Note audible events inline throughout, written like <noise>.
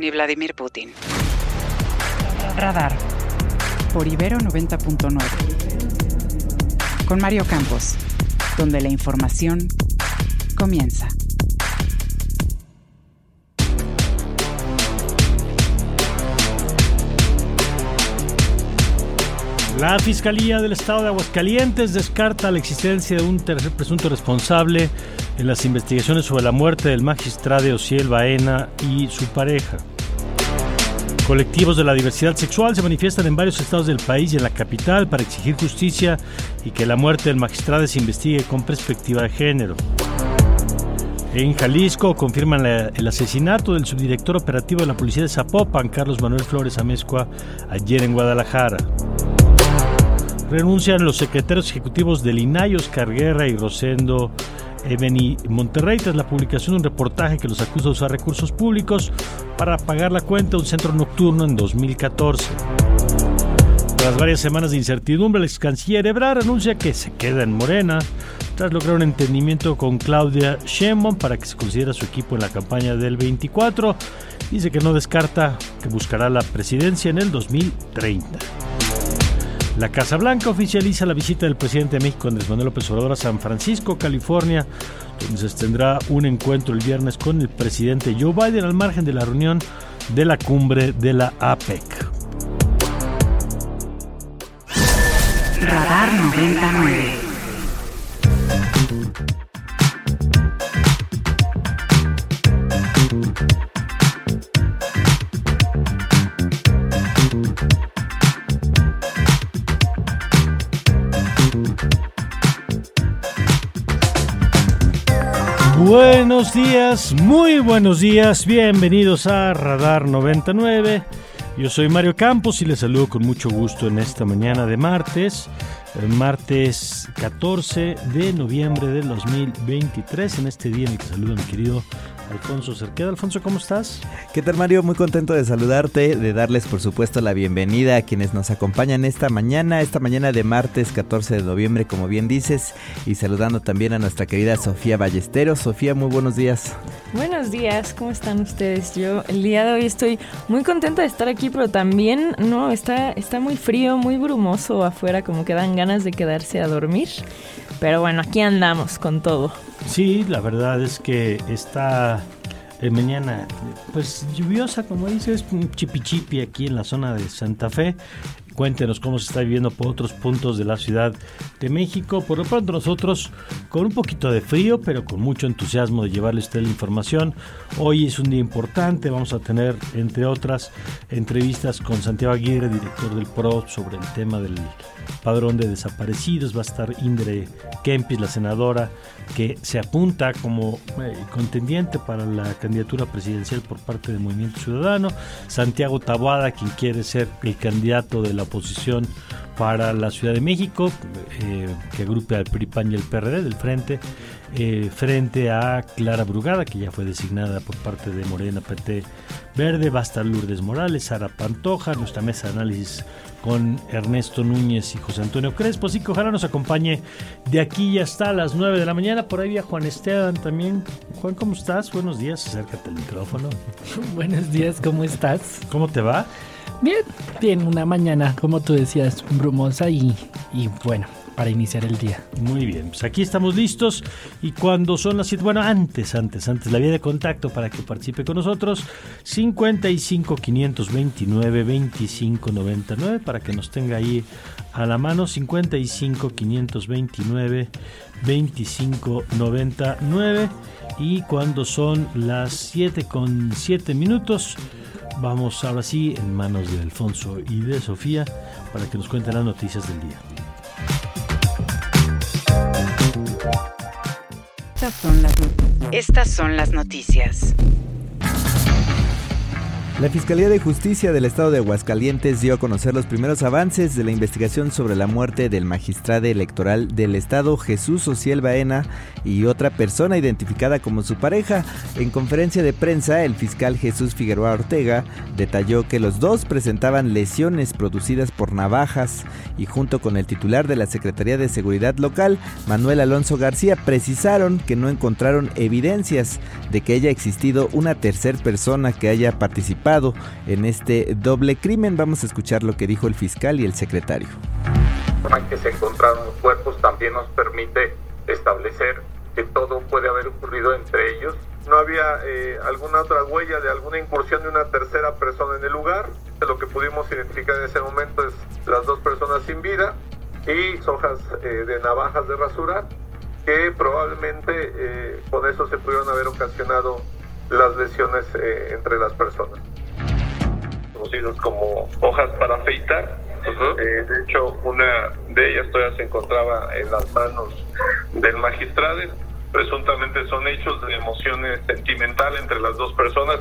ni Vladimir Putin. Radar. Por Ibero 90.9. Con Mario Campos, donde la información comienza. La Fiscalía del Estado de Aguascalientes descarta la existencia de un tercer presunto responsable en las investigaciones sobre la muerte del magistrado Ociel Baena y su pareja. Colectivos de la diversidad sexual se manifiestan en varios estados del país y en la capital para exigir justicia y que la muerte del magistrado se investigue con perspectiva de género. En Jalisco confirman el asesinato del subdirector operativo de la policía de Zapopan, Carlos Manuel Flores Amezcua, ayer en Guadalajara. Renuncian los secretarios ejecutivos del INAI, Oscar y Rosendo Ebeni Monterrey, tras la publicación de un reportaje que los acusa de usar recursos públicos para pagar la cuenta de un centro nocturno en 2014. Tras varias semanas de incertidumbre, el ex canciller Ebrard anuncia que se queda en Morena tras lograr un entendimiento con Claudia Sheinbaum para que se considere su equipo en la campaña del 24. Dice que no descarta que buscará la presidencia en el 2030. La Casa Blanca oficializa la visita del presidente de México, Andrés Manuel López Obrador, a San Francisco, California, donde se tendrá un encuentro el viernes con el presidente Joe Biden al margen de la reunión de la cumbre de la APEC. Radar 99. Buenos días, muy buenos días, bienvenidos a Radar 99. Yo soy Mario Campos y les saludo con mucho gusto en esta mañana de martes, eh, martes 14 de noviembre del 2023, en este día en el que saludo a mi querido Alfonso Cerqueda. Alfonso, ¿cómo estás? ¿Qué tal Mario? Muy contento de saludarte, de darles por supuesto la bienvenida a quienes nos acompañan esta mañana, esta mañana de martes 14 de noviembre, como bien dices, y saludando también a nuestra querida Sofía Ballesteros. Sofía, muy buenos días. Buenos días, ¿cómo están ustedes? Yo el día de hoy estoy muy contenta de estar aquí, pero también, no, está, está muy frío, muy brumoso afuera, como que dan ganas de quedarse a dormir. Pero bueno, aquí andamos con todo. Sí, la verdad es que esta eh, mañana, pues lluviosa, como dices, un chipi aquí en la zona de Santa Fe. Cuéntenos cómo se está viviendo por otros puntos de la Ciudad de México. Por lo pronto nosotros con un poquito de frío, pero con mucho entusiasmo de llevarle a usted la información. Hoy es un día importante, vamos a tener, entre otras, entrevistas con Santiago Aguirre, director del PRO, sobre el tema del padrón de desaparecidos. Va a estar Indre Kempis, la senadora, que se apunta como eh, contendiente para la candidatura presidencial por parte del Movimiento Ciudadano. Santiago Taboada, quien quiere ser el candidato de la oposición para la Ciudad de México, eh, que agrupe al PRI, PAN y el PRD del frente, eh, frente a Clara Brugada, que ya fue designada por parte de Morena PT Verde, va a estar Lourdes Morales, Sara Pantoja, nuestra mesa de análisis con Ernesto Núñez y José Antonio Crespo, así que ojalá nos acompañe de aquí ya hasta las 9 de la mañana, por ahí a Juan Esteban también. Juan, ¿cómo estás? Buenos días, acércate al micrófono. <laughs> Buenos días, ¿cómo estás? ¿Cómo te va? Bien, bien, una mañana, como tú decías, brumosa y, y bueno, para iniciar el día. Muy bien, pues aquí estamos listos y cuando son las 7, bueno, antes, antes, antes, la vía de contacto para que participe con nosotros, 55 529 25 99 para que nos tenga ahí a la mano, 55 529 25 99 y cuando son las 7 con 7 minutos, vamos ahora sí en manos de Alfonso y de Sofía para que nos cuenten las noticias del día. Estas son las, estas son las noticias. La Fiscalía de Justicia del Estado de Aguascalientes dio a conocer los primeros avances de la investigación sobre la muerte del magistrado electoral del Estado Jesús Ociel Baena y otra persona identificada como su pareja. En conferencia de prensa, el fiscal Jesús Figueroa Ortega detalló que los dos presentaban lesiones producidas por navajas y junto con el titular de la Secretaría de Seguridad Local, Manuel Alonso García, precisaron que no encontraron evidencias de que haya existido una tercera persona que haya participado en este doble crimen. Vamos a escuchar lo que dijo el fiscal y el secretario. Que se encontraron cuerpos también nos permite establecer que todo puede haber ocurrido entre ellos. No había eh, alguna otra huella de alguna incursión de una tercera persona en el lugar. Lo que pudimos identificar en ese momento es las dos personas sin vida y hojas eh, de navajas de rasura que probablemente eh, con eso se pudieron haber ocasionado las lesiones entre las personas conocidos como hojas para afeitar. Eh, de hecho, una de ellas todavía se encontraba en las manos del magistrado. Presuntamente son hechos de emociones sentimental entre las dos personas.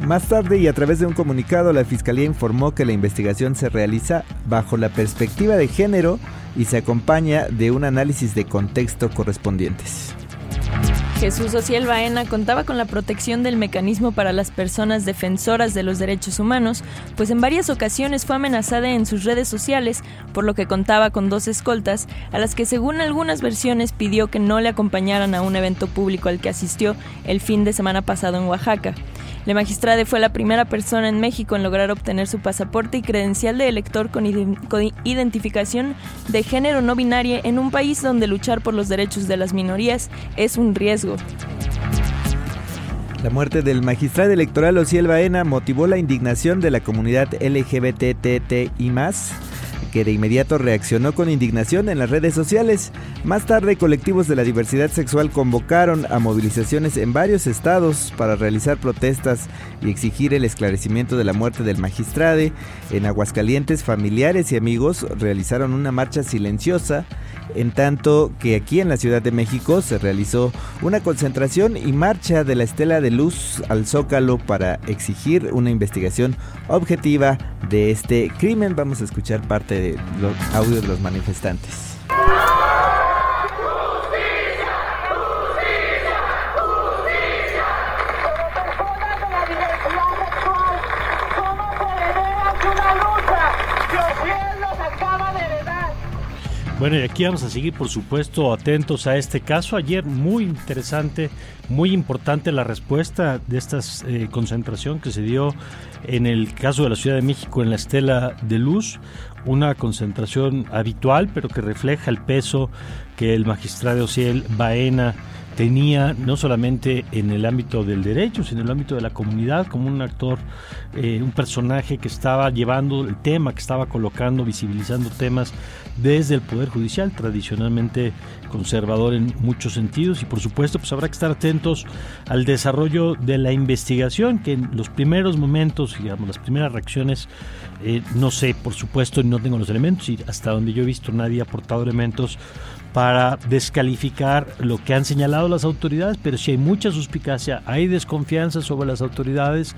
Más tarde y a través de un comunicado, la Fiscalía informó que la investigación se realiza bajo la perspectiva de género y se acompaña de un análisis de contexto correspondientes. Jesús Ociel Baena contaba con la protección del mecanismo para las personas defensoras de los derechos humanos, pues en varias ocasiones fue amenazada en sus redes sociales, por lo que contaba con dos escoltas, a las que según algunas versiones pidió que no le acompañaran a un evento público al que asistió el fin de semana pasado en Oaxaca. La magistrada fue la primera persona en México en lograr obtener su pasaporte y credencial de elector con, identificación de género no binaria en un país donde luchar por los derechos de las minorías es un riesgo. La muerte del magistrado electoral Ociel Baena motivó la indignación de la comunidad LGBTTI que de inmediato reaccionó con indignación en las redes sociales. Más tarde, colectivos de la diversidad sexual convocaron a movilizaciones en varios estados para realizar protestas y exigir el esclarecimiento de la muerte del magistrade. En Aguascalientes, familiares y amigos realizaron una marcha silenciosa en tanto que aquí en la Ciudad de México se realizó una concentración y marcha de la estela de luz al zócalo para exigir una investigación objetiva de este crimen. Vamos a escuchar parte de los audios de los manifestantes. Bueno, y aquí vamos a seguir, por supuesto, atentos a este caso. Ayer muy interesante, muy importante la respuesta de esta eh, concentración que se dio en el caso de la Ciudad de México en la Estela de Luz, una concentración habitual, pero que refleja el peso que el magistrado Ciel Baena tenía no solamente en el ámbito del derecho, sino en el ámbito de la comunidad, como un actor, eh, un personaje que estaba llevando el tema, que estaba colocando, visibilizando temas desde el Poder Judicial, tradicionalmente conservador en muchos sentidos, y por supuesto, pues habrá que estar atentos al desarrollo de la investigación, que en los primeros momentos, digamos, las primeras reacciones, eh, no sé, por supuesto, no tengo los elementos, y hasta donde yo he visto nadie ha aportado elementos para descalificar lo que han señalado las autoridades, pero si hay mucha suspicacia, hay desconfianza sobre las autoridades,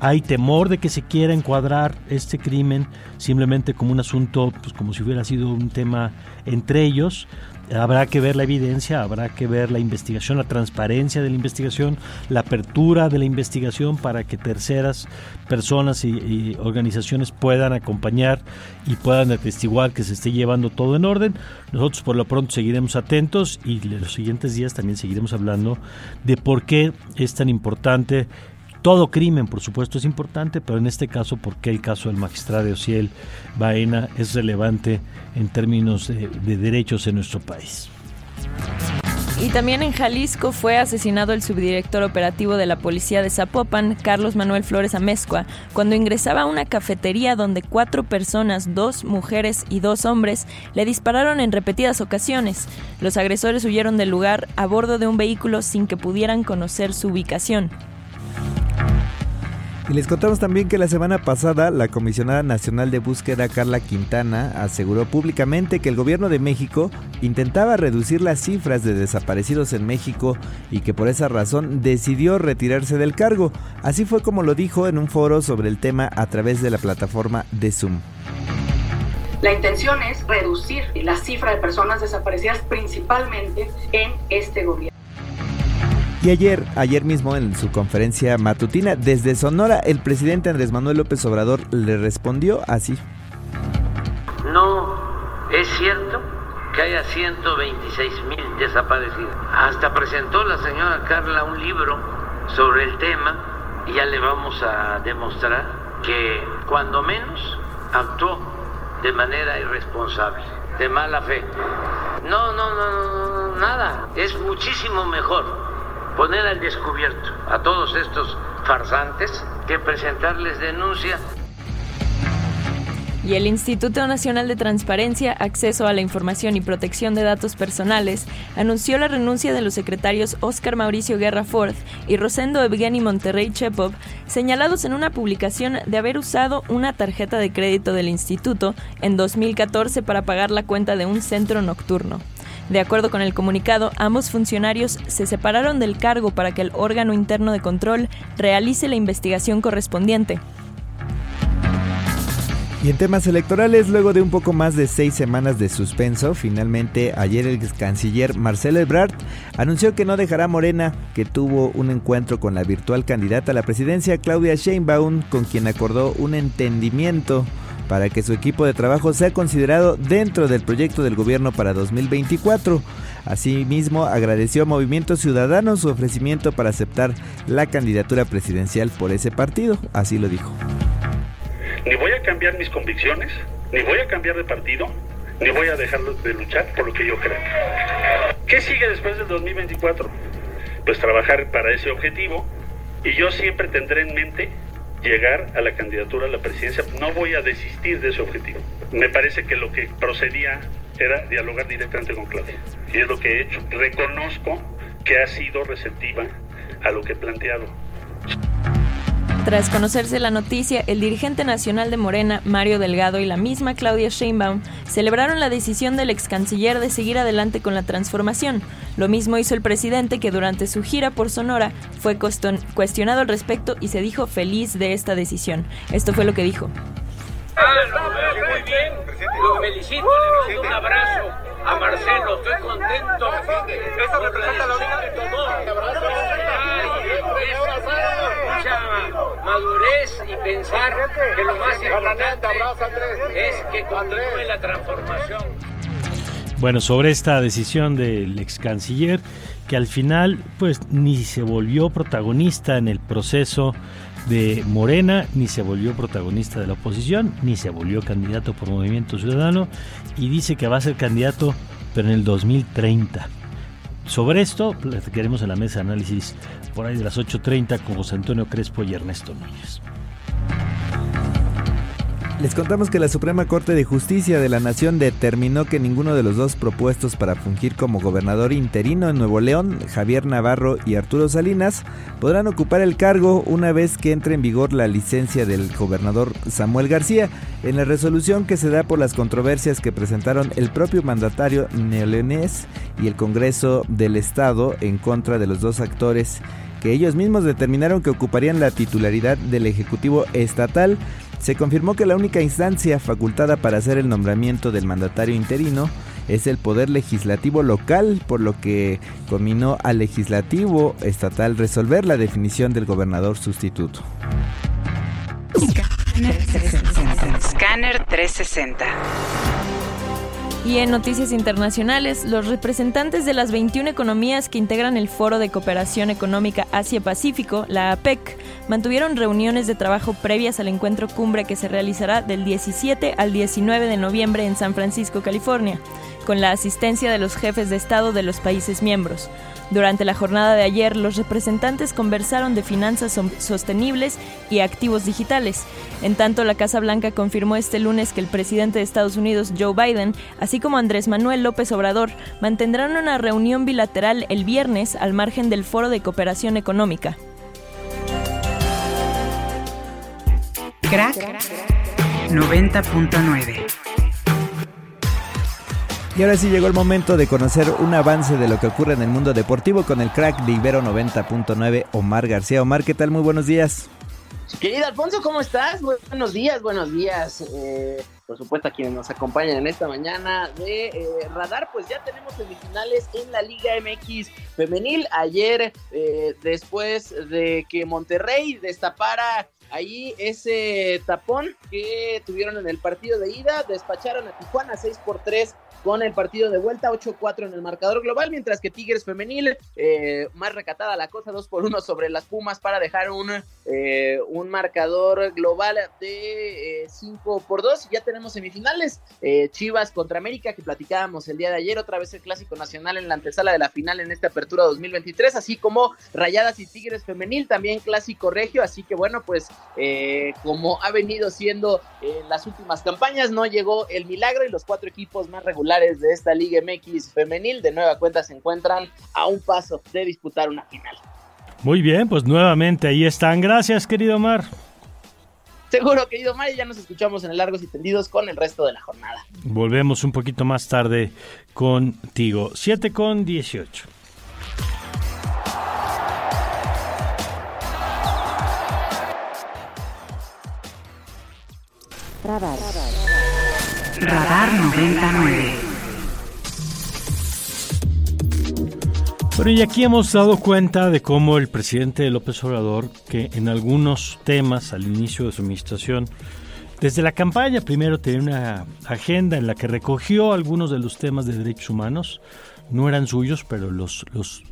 hay temor de que se quiera encuadrar este crimen simplemente como un asunto, pues como si hubiera sido un tema entre ellos, Habrá que ver la evidencia, habrá que ver la investigación, la transparencia de la investigación, la apertura de la investigación para que terceras personas y, organizaciones puedan acompañar y puedan atestiguar que se esté llevando todo en orden. Nosotros por lo pronto seguiremos atentos y en los siguientes días también seguiremos hablando de por qué es tan importante todo crimen, por supuesto, es importante, pero en este caso, ¿por qué el caso del magistrado Ociel Baena es relevante en términos de, de derechos en nuestro país? Y también en Jalisco fue asesinado el subdirector operativo de la policía de Zapopan, Carlos Manuel Flores Amezcua, cuando ingresaba a una cafetería donde cuatro personas, dos mujeres y dos hombres, le dispararon en repetidas ocasiones. Los agresores huyeron del lugar a bordo de un vehículo sin que pudieran conocer su ubicación. Y les contamos también que la semana pasada la comisionada nacional de búsqueda Carla Quintana aseguró públicamente que el gobierno de México intentaba reducir las cifras de desaparecidos en México y que por esa razón decidió retirarse del cargo. Así fue como lo dijo en un foro sobre el tema a través de la plataforma de Zoom. La intención es reducir la cifra de personas desaparecidas principalmente en este gobierno. Y ayer, ayer mismo en su conferencia matutina desde Sonora, el presidente Andrés Manuel López Obrador le respondió así. No es cierto que haya 126 mil desaparecidos. Hasta presentó la señora Carla un libro sobre el tema y ya le vamos a demostrar que cuando menos actuó de manera irresponsable, de mala fe. No, no, no, no, nada. Es muchísimo mejor poner al descubierto a todos estos farsantes que presentarles denuncia. Y el Instituto Nacional de Transparencia, Acceso a la Información y Protección de Datos Personales anunció la renuncia de los secretarios Óscar Mauricio Guerra Ford y Rosendo Evgeny Monterrey Chepov, señalados en una publicación de haber usado una tarjeta de crédito del instituto en 2014 para pagar la cuenta de un centro nocturno. De acuerdo con el comunicado, ambos funcionarios se separaron del cargo para que el órgano interno de control realice la investigación correspondiente. Y en temas electorales, luego de un poco más de seis semanas de suspenso, finalmente ayer el canciller Marcelo Ebrard anunció que no dejará Morena, que tuvo un encuentro con la virtual candidata a la presidencia Claudia Sheinbaum, con quien acordó un entendimiento para que su equipo de trabajo sea considerado dentro del proyecto del gobierno para 2024. Asimismo, agradeció a Movimiento Ciudadano su ofrecimiento para aceptar la candidatura presidencial por ese partido, así lo dijo. Ni voy a cambiar mis convicciones, ni voy a cambiar de partido, ni voy a dejar de luchar por lo que yo creo. ¿Qué sigue después del 2024? Pues trabajar para ese objetivo y yo siempre tendré en mente llegar a la candidatura a la presidencia. No voy a desistir de ese objetivo. Me parece que lo que procedía era dialogar directamente con Claudia. Y es lo que he hecho. Reconozco que ha sido receptiva a lo que he planteado. Tras conocerse la noticia, el dirigente nacional de Morena, Mario Delgado, y la misma Claudia Sheinbaum celebraron la decisión del ex canciller de seguir adelante con la transformación. Lo mismo hizo el presidente que durante su gira por Sonora fue cuestionado al respecto y se dijo feliz de esta decisión. Esto fue lo que dijo. Ah, muy bien, lo felicito, le mando un abrazo a Marcelo, estoy contento. Eso representa la vida tomó. Mucha madurez y pensar que lo más importante es que continúe la transformación. Bueno, sobre esta decisión del ex canciller, que al final pues ni se volvió protagonista en el proceso de Morena, ni se volvió protagonista de la oposición, ni se volvió candidato por Movimiento Ciudadano y dice que va a ser candidato pero en el 2030. Sobre esto queremos en la mesa de análisis por ahí de las 8.30 con José Antonio Crespo y Ernesto Núñez. Les contamos que la Suprema Corte de Justicia de la Nación determinó que ninguno de los dos propuestos para fungir como gobernador interino en Nuevo León, Javier Navarro y Arturo Salinas, podrán ocupar el cargo una vez que entre en vigor la licencia del gobernador Samuel García. En la resolución que se da por las controversias que presentaron el propio mandatario neoleonés y el Congreso del Estado en contra de los dos actores que ellos mismos determinaron que ocuparían la titularidad del Ejecutivo Estatal, se confirmó que la única instancia facultada para hacer el nombramiento del mandatario interino es el Poder Legislativo local, por lo que combinó al Legislativo estatal resolver la definición del gobernador sustituto. Scanner 360. Y en noticias internacionales, los representantes de las 21 economías que integran el Foro de Cooperación Económica Asia-Pacífico, la APEC, mantuvieron reuniones de trabajo previas al encuentro cumbre que se realizará del 17 al 19 de noviembre en San Francisco, California, con la asistencia de los jefes de Estado de los países miembros. Durante la jornada de ayer, los representantes conversaron de finanzas sostenibles y activos digitales. En tanto, la Casa Blanca confirmó este lunes que el presidente de Estados Unidos, Joe Biden, así como Andrés Manuel López Obrador, mantendrán una reunión bilateral el viernes al margen del Foro de Cooperación Económica. Crack 90.9. Y ahora sí llegó el momento de conocer un avance de lo que ocurre en el mundo deportivo con el crack de Ibero 90.9, Omar García. Omar, ¿qué tal? Muy buenos días. Querido Alfonso, ¿cómo estás? Buenos días, buenos días. Eh, por supuesto, a quienes nos acompañan en esta mañana de eh, Radar, pues ya tenemos semifinales en la Liga MX Femenil. Ayer, eh, después de que Monterrey destapara ahí ese tapón que tuvieron en el partido de ida, despacharon a Tijuana 6 por 3 con el partido de vuelta 8-4 en el marcador global, mientras que Tigres femenil, eh, más recatada la cosa, 2 por 1 sobre las Pumas para dejar un, eh, un marcador global de 5 eh, por 2. Ya tenemos semifinales, Chivas contra América, que platicábamos el día de ayer, otra vez el Clásico Nacional en la antesala de la final en esta apertura 2023, así como Rayadas y Tigres femenil, también Clásico Regio, así que bueno, pues como ha venido siendo en las últimas campañas, no llegó el milagro y los cuatro equipos más regulares de esta Liga MX femenil de nueva cuenta se encuentran a un paso de disputar una final. Muy bien, pues nuevamente ahí están. Gracias, querido Mar. Seguro, querido Mar, ya nos escuchamos en el Largos y Tendidos con el resto de la jornada. Volvemos un poquito más tarde contigo. 7 con 18. Radar. Radar 99. Pero y aquí hemos dado cuenta de cómo el presidente López Obrador, que en algunos temas al inicio de su administración, desde la campaña primero tenía una agenda en la que recogió algunos de los temas de derechos humanos, no eran suyos, pero los, los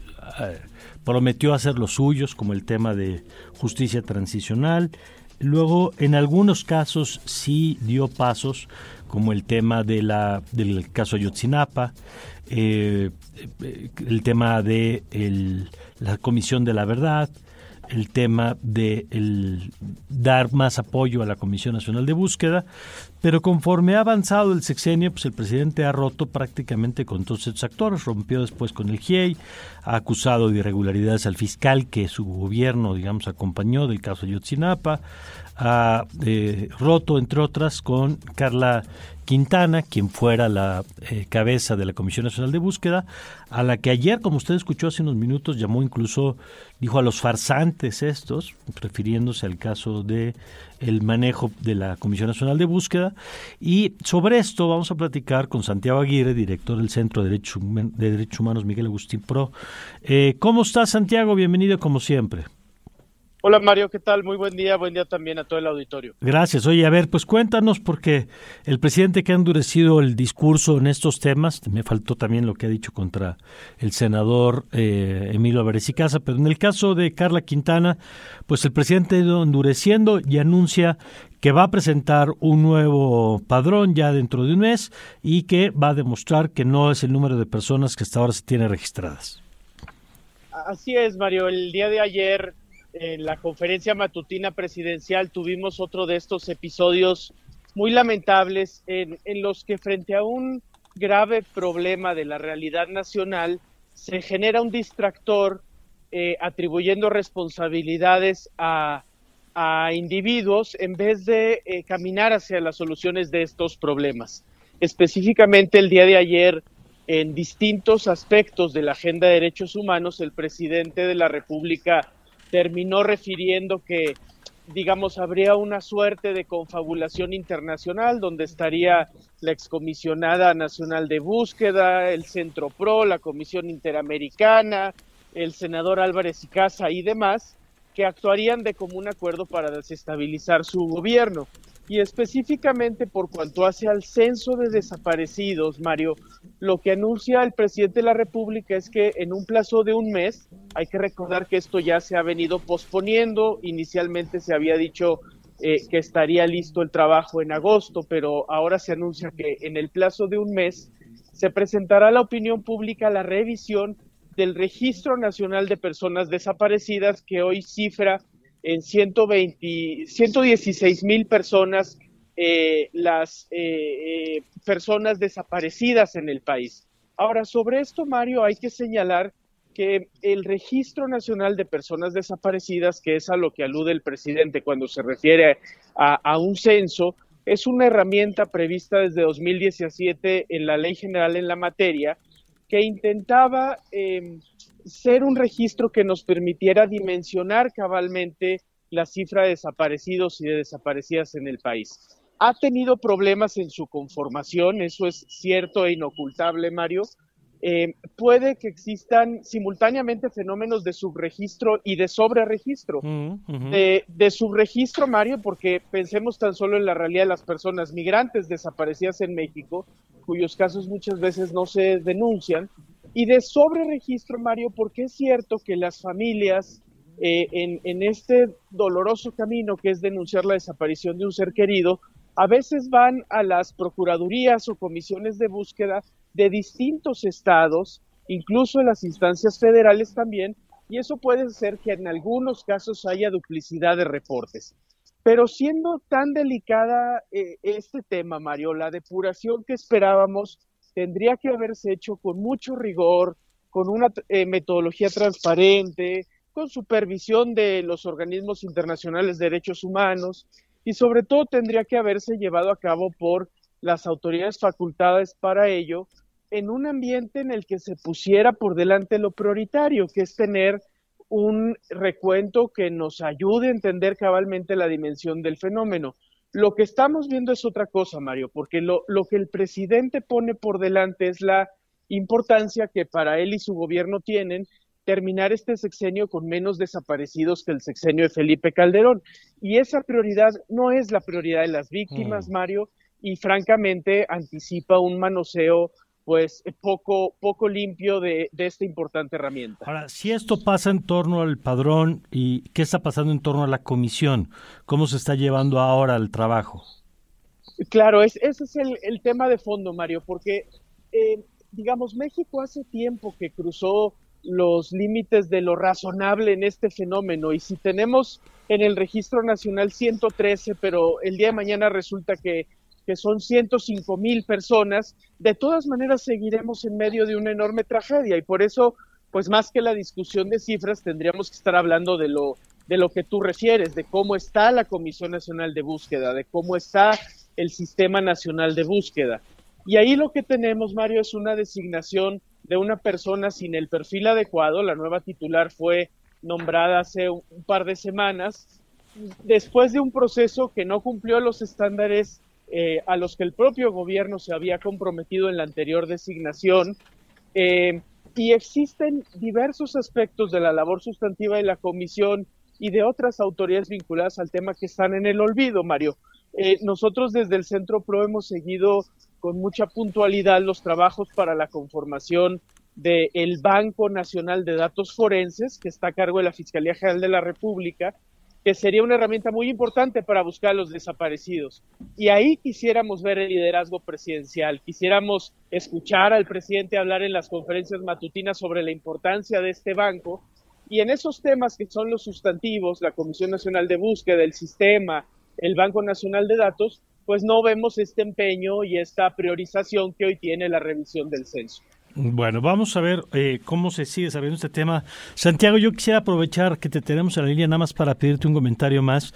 eh, prometió hacer los suyos, como el tema de justicia transicional. Luego, en algunos casos sí dio pasos, como el tema de la, del caso Ayotzinapa, eh, el tema de la Comisión de la Verdad, el tema de dar más apoyo a la Comisión Nacional de Búsqueda, pero conforme ha avanzado el sexenio, pues el presidente ha roto prácticamente con todos estos actores, rompió después con el GIEI, ha acusado de irregularidades al fiscal que su gobierno, digamos, acompañó del caso Yotzinapa, ha eh, roto, entre otras, con Carla Quintana, quien fuera la eh, cabeza de la Comisión Nacional de Búsqueda, a la que ayer, como usted escuchó hace unos minutos, llamó incluso, dijo a los farsantes estos, refiriéndose al caso de el manejo de la Comisión Nacional de Búsqueda. Y sobre esto vamos a platicar con Santiago Aguirre, director del Centro de Derechos, de Derechos Humanos Miguel Agustín Pro. Eh, ¿Cómo está Santiago? Bienvenido como siempre. Hola Mario, ¿qué tal? Muy buen día, buen día también a todo el auditorio. Gracias. Oye, a ver, pues cuéntanos, porque el presidente que ha endurecido el discurso en estos temas, me faltó también lo que ha dicho contra el senador eh, Emilio Álvarez y Casa, pero en el caso de Carla Quintana, pues el presidente ha ido endureciendo y anuncia que va a presentar un nuevo padrón ya dentro de un mes y que va a demostrar que no es el número de personas que hasta ahora se tiene registradas. Así es, Mario. El día de ayer en la conferencia matutina presidencial tuvimos otro de estos episodios muy lamentables en, los que frente a un grave problema de la realidad nacional se genera un distractor eh, atribuyendo responsabilidades a, individuos en vez de eh, caminar hacia las soluciones de estos problemas. Específicamente el día de ayer, en distintos aspectos de la agenda de derechos humanos, el presidente de la República terminó refiriendo que, digamos, habría una suerte de confabulación internacional donde estaría la excomisionada nacional de búsqueda, el Centro PRO, la Comisión Interamericana, el senador Álvarez y Casa y demás, que actuarían de común acuerdo para desestabilizar su gobierno y específicamente por cuanto hace al censo de desaparecidos, Mario, lo que anuncia el presidente de la República es que en un plazo de un mes, hay que recordar que esto ya se ha venido posponiendo, inicialmente se había dicho eh, que estaría listo el trabajo en agosto, pero ahora se anuncia que en el plazo de un mes se presentará a la opinión pública la revisión del Registro Nacional de Personas Desaparecidas que hoy cifra en 120, 116 mil personas eh, las eh, eh, personas desaparecidas en el país. Ahora, sobre esto, Mario, hay que señalar que el Registro Nacional de Personas Desaparecidas, que es a lo que alude el presidente cuando se refiere a, un censo, es una herramienta prevista desde 2017 en la Ley General en la materia que intentaba em, ser un registro que nos permitiera dimensionar cabalmente la cifra de desaparecidos y de desaparecidas en el país. Ha tenido problemas en su conformación, eso es cierto e inocultable, Mario, eh, puede que existan simultáneamente fenómenos de subregistro y de sobreregistro. Mm, de, de, subregistro, Mario, porque pensemos tan solo en la realidad de las personas migrantes desaparecidas en México, cuyos casos muchas veces no se denuncian, y de sobreregistro, Mario, porque es cierto que las familias eh, en, este doloroso camino que es denunciar la desaparición de un ser querido, a veces van a las procuradurías o comisiones de búsqueda de distintos estados, incluso en las instancias federales también, y eso puede ser que en algunos casos haya duplicidad de reportes. Pero siendo tan delicada eh, este tema, Mario, la depuración que esperábamos tendría que haberse hecho con mucho rigor, con una eh, metodología transparente, con supervisión de los organismos internacionales de derechos humanos y sobre todo tendría que haberse llevado a cabo por las autoridades facultadas para ello en un ambiente en el que se pusiera por delante lo prioritario, que es tener un recuento que nos ayude a entender cabalmente la dimensión del fenómeno. Lo que estamos viendo es otra cosa, Mario, porque lo, lo que el presidente pone por delante es la importancia que para él y su gobierno tienen terminar este sexenio con menos desaparecidos que el sexenio de Felipe Calderón. Y esa prioridad no es la prioridad de las víctimas, mm. Mario, y francamente anticipa un manoseo pues poco, poco limpio de, esta importante herramienta. Ahora, si esto pasa en torno al padrón y qué está pasando en torno a la comisión, ¿cómo se está llevando ahora el trabajo? Claro, es, ese es el, tema de fondo, Mario, porque, eh, digamos, México hace tiempo que cruzó los límites de lo razonable en este fenómeno y si tenemos en el registro nacional 113, pero el día de mañana resulta que que son 105 mil personas, de todas maneras seguiremos en medio de una enorme tragedia y por eso, pues más que la discusión de cifras, tendríamos que estar hablando de lo, de lo que tú refieres, de cómo está la Comisión Nacional de Búsqueda, de cómo está el Sistema Nacional de Búsqueda. Y ahí lo que tenemos, Mario, es una designación de una persona sin el perfil adecuado. La nueva titular fue nombrada hace un par de semanas, después de un proceso que no cumplió los estándares eh, a los que el propio gobierno se había comprometido en la anterior designación. Eh, y existen diversos aspectos de la labor sustantiva de la comisión y de otras autoridades vinculadas al tema que están en el olvido, Mario. Eh, nosotros desde el Centro PRO hemos seguido con mucha puntualidad los trabajos para la conformación del Banco Nacional de Datos Forenses, que está a cargo de la Fiscalía General de la República, que sería una herramienta muy importante para buscar a los desaparecidos. Y ahí quisiéramos ver el liderazgo presidencial, quisiéramos escuchar al presidente hablar en las conferencias matutinas sobre la importancia de este banco y en esos temas que son los sustantivos, la Comisión Nacional de Búsqueda, el sistema, el Banco Nacional de Datos, pues no vemos este empeño y esta priorización que hoy tiene la revisión del censo. Bueno, vamos a ver eh, cómo se sigue sabiendo este tema. Santiago, yo quisiera aprovechar que te tenemos en la línea nada más para pedirte un comentario más,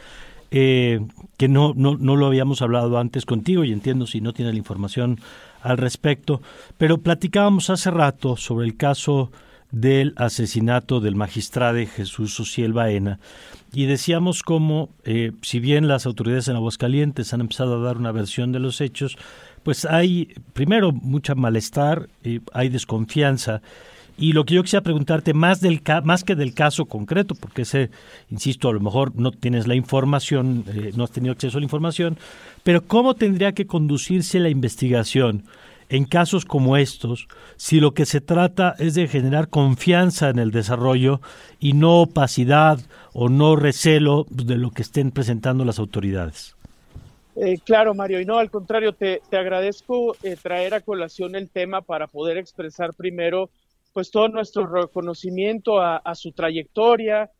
eh, que no, no, no lo habíamos hablado antes contigo y entiendo si no tienes la información al respecto, pero platicábamos hace rato sobre el caso del asesinato del magistrado Jesús Ociel Baena y decíamos cómo, eh, si bien las autoridades en Aguascalientes han empezado a dar una versión de los hechos, pues hay primero mucha malestar, eh, hay desconfianza. Y lo que yo quisiera preguntarte, más, del más que del caso concreto, porque ese, insisto, a lo mejor no tienes la información, eh, no has tenido acceso a la información, pero ¿cómo tendría que conducirse la investigación en casos como estos si lo que se trata es de generar confianza en el desarrollo y no opacidad o no recelo de lo que estén presentando las autoridades? Eh, claro, Mario, y no, al contrario, te, agradezco eh, traer a colación el tema para poder expresar primero pues todo nuestro reconocimiento a, su trayectoria.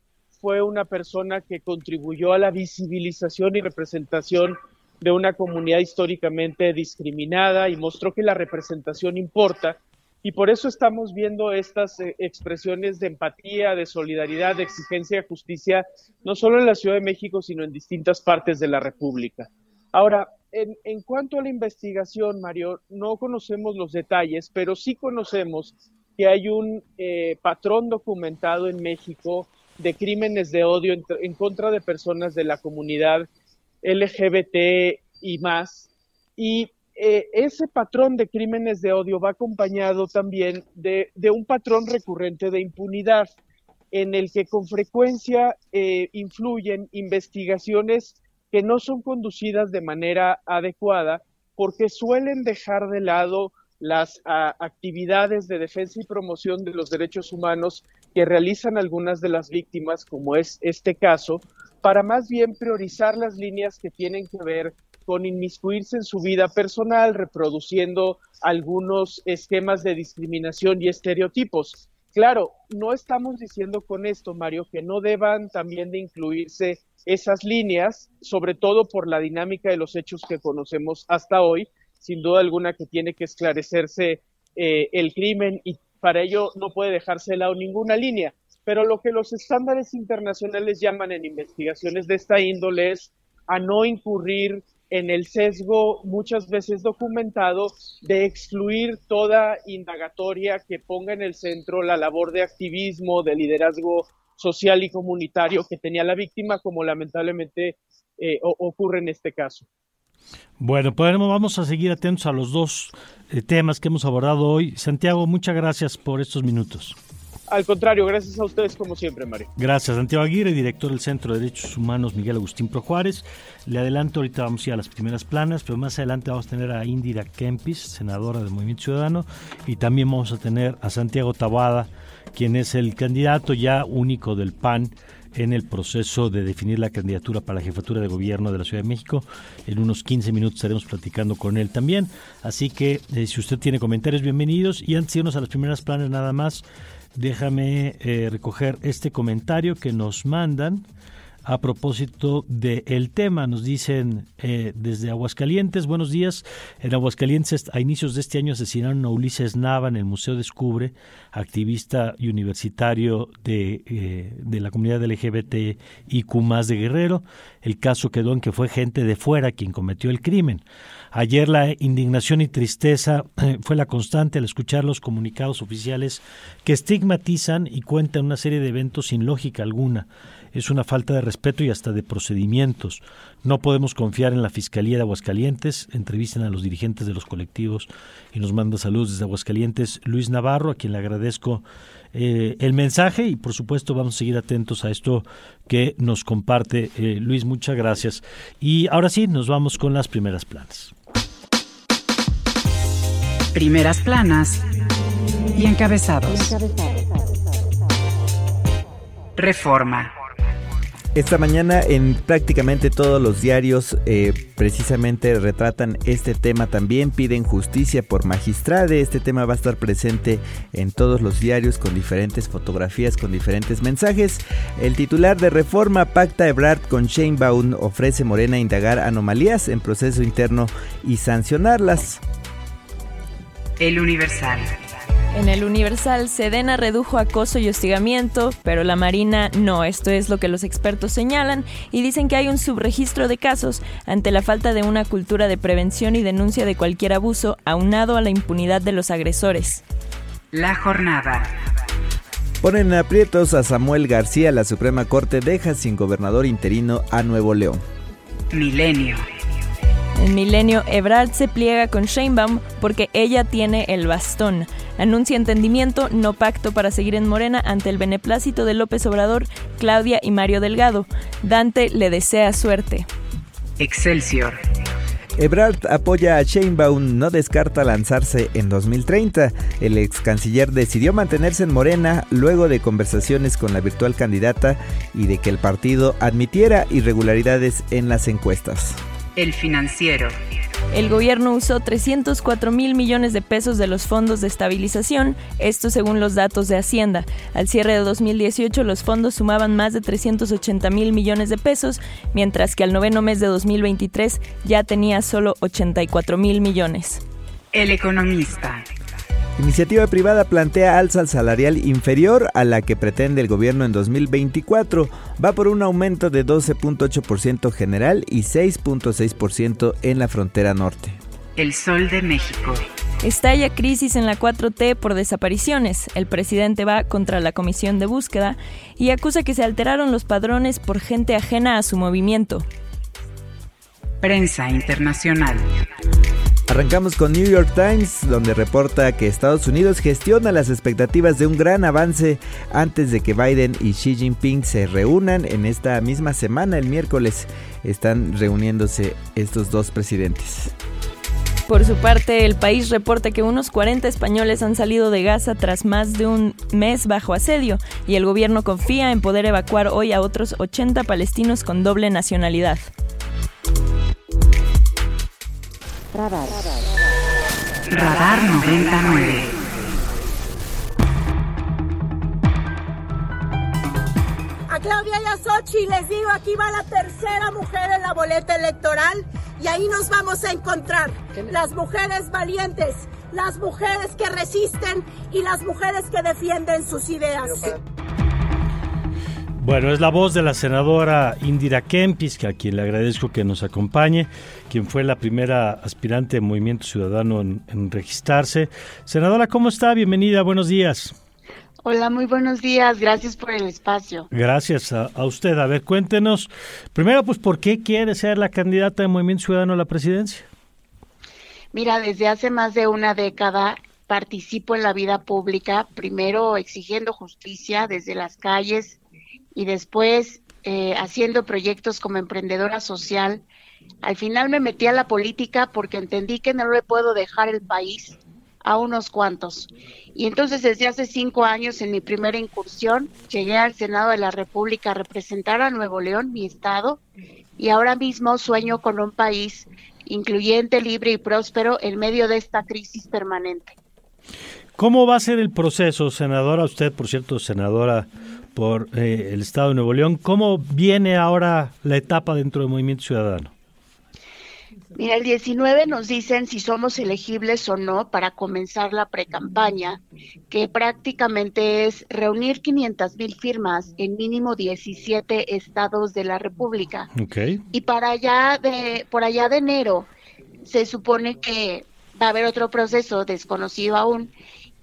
Fue una persona que contribuyó a la visibilización y representación de una comunidad históricamente discriminada y mostró que la representación importa. Y por eso estamos viendo estas eh, expresiones de empatía, de solidaridad, de exigencia de justicia, no solo en la Ciudad de México, sino en distintas partes de la República. Ahora, en, en cuanto a la investigación, Mario, no conocemos los detalles, pero sí conocemos que hay un eh, patrón documentado en México de crímenes de odio en, contra de personas de la comunidad LGBT y más. Y eh, ese patrón de crímenes de odio va acompañado también de, un patrón recurrente de impunidad en el que con frecuencia eh, influyen investigaciones que no son conducidas de manera adecuada porque suelen dejar de lado las actividades de defensa y promoción de los derechos humanos que realizan algunas de las víctimas, como es este caso, para más bien priorizar las líneas que tienen que ver con inmiscuirse en su vida personal, reproduciendo algunos esquemas de discriminación y estereotipos. Claro, no estamos diciendo con esto, Mario, que no deban también de incluirse esas líneas, sobre todo por la dinámica de los hechos que conocemos hasta hoy, sin duda alguna que tiene que esclarecerse eh, el crimen y para ello no puede dejarse de lado ninguna línea. Pero lo que los estándares internacionales llaman en investigaciones de esta índole es a no incurrir en el sesgo muchas veces documentado de excluir toda indagatoria que ponga en el centro la labor de activismo, de liderazgo social y comunitario que tenía la víctima, como lamentablemente eh, ocurre en este caso. Bueno, pues vamos a seguir atentos a los dos eh, temas que hemos abordado hoy. Santiago, muchas gracias por estos minutos. Al contrario, gracias a ustedes como siempre, Mario. Gracias, Santiago Aguirre, director del Centro de Derechos Humanos Miguel Agustín Pro Juárez. Le adelanto, ahorita vamos a ir a las primeras planas, pero más adelante vamos a tener a Indira Kempis, senadora del Movimiento Ciudadano, y también vamos a tener a Santiago Tabada, quien es el candidato ya único del PAN en el proceso de definir la candidatura para la jefatura de gobierno de la Ciudad de México. En unos 15 minutos estaremos platicando con él también. Así que eh, si usted tiene comentarios, bienvenidos. Y antes de irnos a las primeras planes nada más, déjame eh, recoger este comentario que nos mandan a propósito del tema. Nos dicen eh, desde Aguascalientes, buenos días. En Aguascalientes a inicios de este año asesinaron a Ulises Nava en el Museo Descubre, activista y universitario de, eh, de la comunidad LGBT y de Guerrero. El caso quedó en que fue gente de fuera quien cometió el crimen. Ayer la indignación y tristeza fue la constante al escuchar los comunicados oficiales que estigmatizan y cuentan una serie de eventos sin lógica alguna es una falta de respeto y hasta de procedimientos. No podemos confiar en la Fiscalía de Aguascalientes. Entrevistan a los dirigentes de los colectivos y nos manda saludos desde Aguascalientes Luis Navarro, a quien le agradezco eh, el mensaje y por supuesto vamos a seguir atentos a esto que nos comparte eh, Luis. Muchas gracias. Y ahora sí, nos vamos con las primeras planas. Primeras planas y encabezados. Reforma. Esta mañana en prácticamente todos los diarios eh, precisamente retratan este tema también, piden justicia por magistrade, este tema va a estar presente en todos los diarios con diferentes fotografías, con diferentes mensajes. El titular de Reforma pacta Ebrard con Sheinbaum ofrece Morena indagar anomalías en proceso interno y sancionarlas. El Universal. En el Universal, Sedena redujo acoso y hostigamiento, pero la Marina no. Esto es lo que los expertos señalan y dicen que hay un subregistro de casos ante la falta de una cultura de prevención y denuncia de cualquier abuso, aunado a la impunidad de los agresores. La jornada. Ponen aprietos a Samuel García. La Suprema Corte deja sin gobernador interino a Nuevo León. Milenio. En Milenio, Ebrard se pliega con Sheinbaum porque ella tiene el bastón. Anuncia entendimiento, no pacto para seguir en Morena ante el beneplácito de López Obrador, Claudia y Mario Delgado. Dante le desea suerte. Excelsior. Ebrard apoya a Sheinbaum, no descarta lanzarse en 2030. El ex canciller decidió mantenerse en Morena luego de conversaciones con la virtual candidata y de que el partido admitiera irregularidades en las encuestas. El financiero. El gobierno usó 304 mil millones de pesos de los fondos de estabilización, esto según los datos de Hacienda. Al cierre de 2018 los fondos sumaban más de 380 mil millones de pesos, mientras que al noveno mes de 2023 ya tenía solo 84 mil millones. El economista. Iniciativa privada plantea alza salarial inferior a la que pretende el gobierno en 2024. Va por un aumento de 12.8% general y 6.6% en la frontera norte. El Sol de México. Estalla crisis en la 4T por desapariciones. El presidente va contra la comisión de búsqueda y acusa que se alteraron los padrones por gente ajena a su movimiento. Prensa internacional. Arrancamos con New York Times, donde reporta que Estados Unidos gestiona las expectativas de un gran avance antes de que Biden y Xi Jinping se reúnan en esta misma semana, el miércoles. Están reuniéndose estos dos presidentes. Por su parte, el país reporta que unos 40 españoles han salido de Gaza tras más de un mes bajo asedio y el gobierno confía en poder evacuar hoy a otros 80 palestinos con doble nacionalidad. Radar. Radar 99. A Claudia y a Sochi les digo, aquí va la tercera mujer en la boleta electoral y ahí nos vamos a encontrar. Las mujeres valientes, las mujeres que resisten y las mujeres que defienden sus ideas. Bueno, es la voz de la senadora Indira Kempis, que a quien le agradezco que nos acompañe, quien fue la primera aspirante de Movimiento Ciudadano en, en registrarse. Senadora, ¿cómo está? Bienvenida, buenos días. Hola, muy buenos días. Gracias por el espacio. Gracias a, a, usted. A ver, cuéntenos, primero, pues, ¿por qué quiere ser la candidata de Movimiento Ciudadano a la presidencia? Mira, desde hace más de una década participo en la vida pública, primero exigiendo justicia desde las calles y después eh, haciendo proyectos como emprendedora social. Al final me metí a la política porque entendí que no le puedo dejar el país a unos cuantos. Y entonces desde hace cinco años, en mi primera incursión, llegué al Senado de la República a representar a Nuevo León, mi estado, y ahora mismo sueño con un país incluyente, libre y próspero en medio de esta crisis permanente. ¿Cómo va a ser el proceso, senadora? Usted, por cierto, senadora por eh, el Estado de Nuevo León. ¿Cómo viene ahora la etapa dentro del Movimiento Ciudadano? Mira, el 19 nos dicen si somos elegibles o no para comenzar la precampaña, que prácticamente es reunir 500 mil firmas en mínimo 17 estados de la República. Okay. Y para allá de, por allá de enero se supone que va a haber otro proceso desconocido aún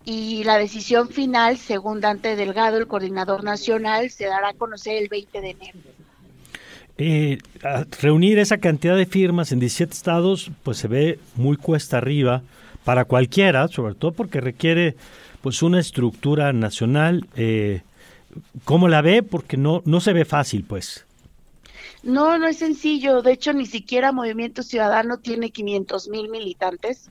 y la decisión final, según Dante Delgado, el coordinador nacional, se dará a conocer el 20 de enero. Eh, reunir esa cantidad de firmas en 17 estados, pues se ve muy cuesta arriba para cualquiera, sobre todo porque requiere pues una estructura nacional. Eh, ¿Cómo la ve? Porque no, no se ve fácil, pues. No, no es sencillo. De hecho, ni siquiera Movimiento Ciudadano tiene 500 mil militantes.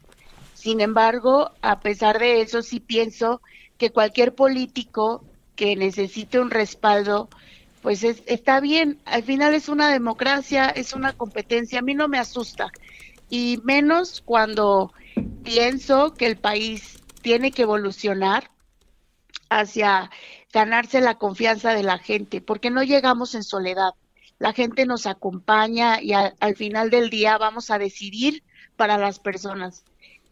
Sin embargo, a pesar de eso, sí pienso que cualquier político que necesite un respaldo, pues es, está bien. Al final es una democracia, es una competencia. A mí no me asusta. Y menos cuando pienso que el país tiene que evolucionar hacia ganarse la confianza de la gente, porque no llegamos en soledad. La gente nos acompaña y al final del día vamos a decidir para las personas.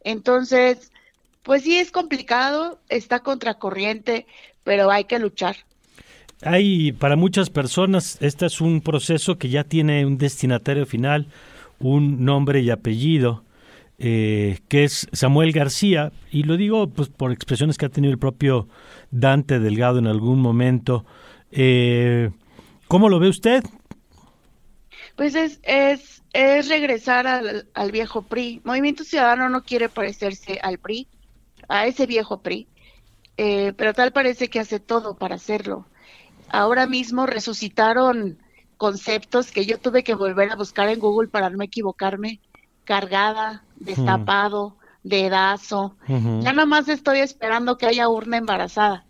Entonces, pues sí es complicado, está contracorriente, pero hay que luchar. Hay para muchas personas, este es un proceso que ya tiene un destinatario final, un nombre y apellido, eh, que es Samuel García, y lo digo pues por expresiones que ha tenido el propio Dante Delgado en algún momento. Eh, ¿Cómo lo ve usted? Pues es, es, es regresar al, al, viejo PRI. Movimiento Ciudadano no quiere parecerse al PRI, a ese viejo PRI, eh, pero tal parece que hace todo para hacerlo. Ahora mismo resucitaron conceptos que yo tuve que volver a buscar en Google para no equivocarme. Cargada, destapado, hmm. dedazo. Uh -huh. Ya nada más estoy esperando que haya urna embarazada.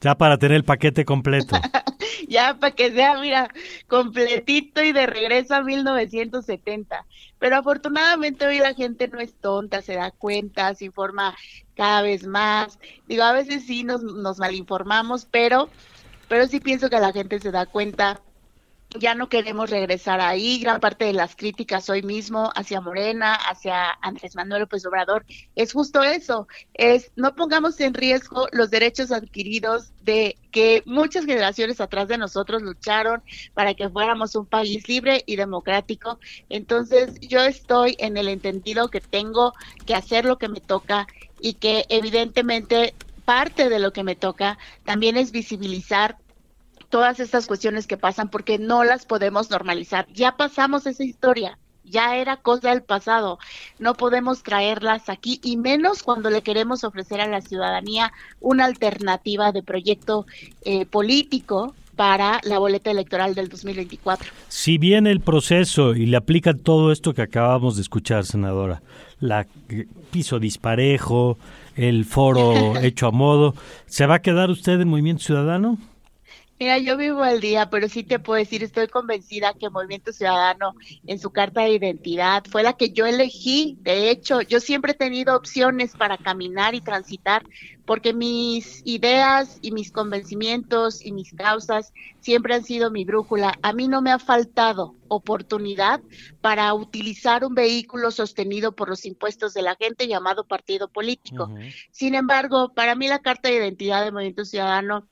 ya para tener el paquete completo. <laughs> <laughs> ya para que sea, mira, completito y de regreso a 1970. Pero afortunadamente hoy la gente no es tonta, se da cuenta, se informa cada vez más. Digo, a veces sí nos, nos malinformamos, pero, pero sí pienso que la gente se da cuenta ya no queremos regresar ahí. Gran parte de las críticas hoy mismo hacia Morena, hacia Andrés Manuel López Obrador, es justo eso, es no pongamos en riesgo los derechos adquiridos de que muchas generaciones atrás de nosotros lucharon para que fuéramos un país libre y democrático. Entonces yo estoy en el entendido que tengo que hacer lo que me toca y que evidentemente parte de lo que me toca también es visibilizar todas estas cuestiones que pasan porque no las podemos normalizar. Ya pasamos esa historia, ya era cosa del pasado. No podemos traerlas aquí y menos cuando le queremos ofrecer a la ciudadanía una alternativa de proyecto eh, político para la boleta electoral del 2024. Si viene el proceso y le aplica todo esto que acabamos de escuchar, senadora, la piso disparejo, el foro <laughs> hecho a modo, ¿se va a quedar usted en Movimiento Ciudadano? Mira, yo vivo al día, pero sí te puedo decir, estoy convencida que Movimiento Ciudadano en su carta de identidad fue la que yo elegí. De hecho, yo siempre he tenido opciones para caminar y transitar, porque mis ideas y mis convencimientos y mis causas siempre han sido mi brújula. A mí no me ha faltado oportunidad para utilizar un vehículo sostenido por los impuestos de la gente llamado partido político. Sin embargo, para mí la carta de identidad de Movimiento Ciudadano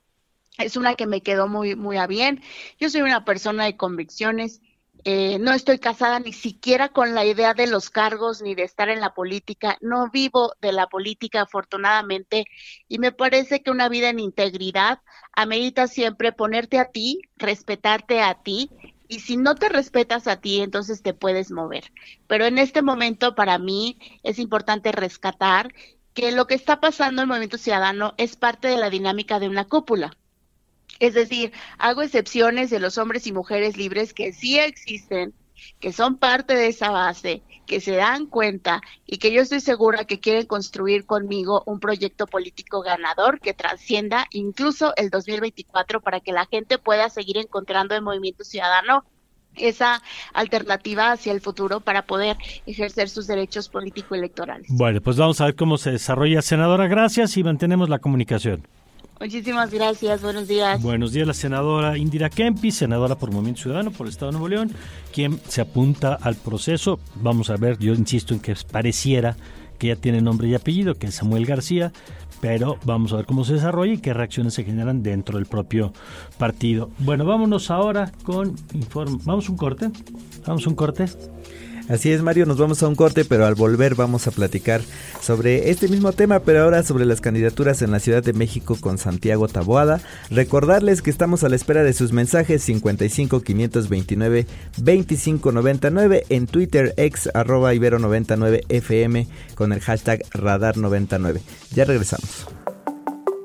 es una que me quedó muy, muy a bien. Yo soy una persona de convicciones. Eh, no estoy casada ni siquiera con la idea de los cargos ni de estar en la política. No vivo de la política, afortunadamente, y me parece que una vida en integridad amerita siempre ponerte a ti, respetarte a ti, y si no te respetas a ti, entonces te puedes mover. Pero en este momento, para mí, es importante rescatar que lo que está pasando en el Movimiento Ciudadano es parte de la dinámica de una cúpula es decir, hago excepciones de los hombres y mujeres libres que sí existen, que son parte de esa base, que se dan cuenta y que yo estoy segura que quieren construir conmigo un proyecto político ganador que trascienda incluso el 2024 para que la gente pueda seguir encontrando en Movimiento Ciudadano esa alternativa hacia el futuro para poder ejercer sus derechos político-electorales. Bueno, pues vamos a ver cómo se desarrolla. Senadora, gracias y mantenemos la comunicación. Muchísimas gracias, buenos días. Buenos días, la senadora Indira Kempi, senadora por Movimiento Ciudadano por el Estado de Nuevo León, quien se apunta al proceso. Vamos a ver, yo insisto en que pareciera que ya tiene nombre y apellido, que es Samuel García, pero vamos a ver cómo se desarrolla y qué reacciones se generan dentro del propio partido. Bueno, vámonos ahora con informe. Vamos un corte. Vamos un corte. Así es, Mario, nos vamos a un corte, pero al volver vamos a platicar sobre este mismo tema, pero ahora sobre las candidaturas en la Ciudad de México con Santiago Taboada. Recordarles que estamos a la espera de sus mensajes 55 529 2599 en Twitter ex arroba ibero 99 fm con el hashtag radar 99. Ya regresamos.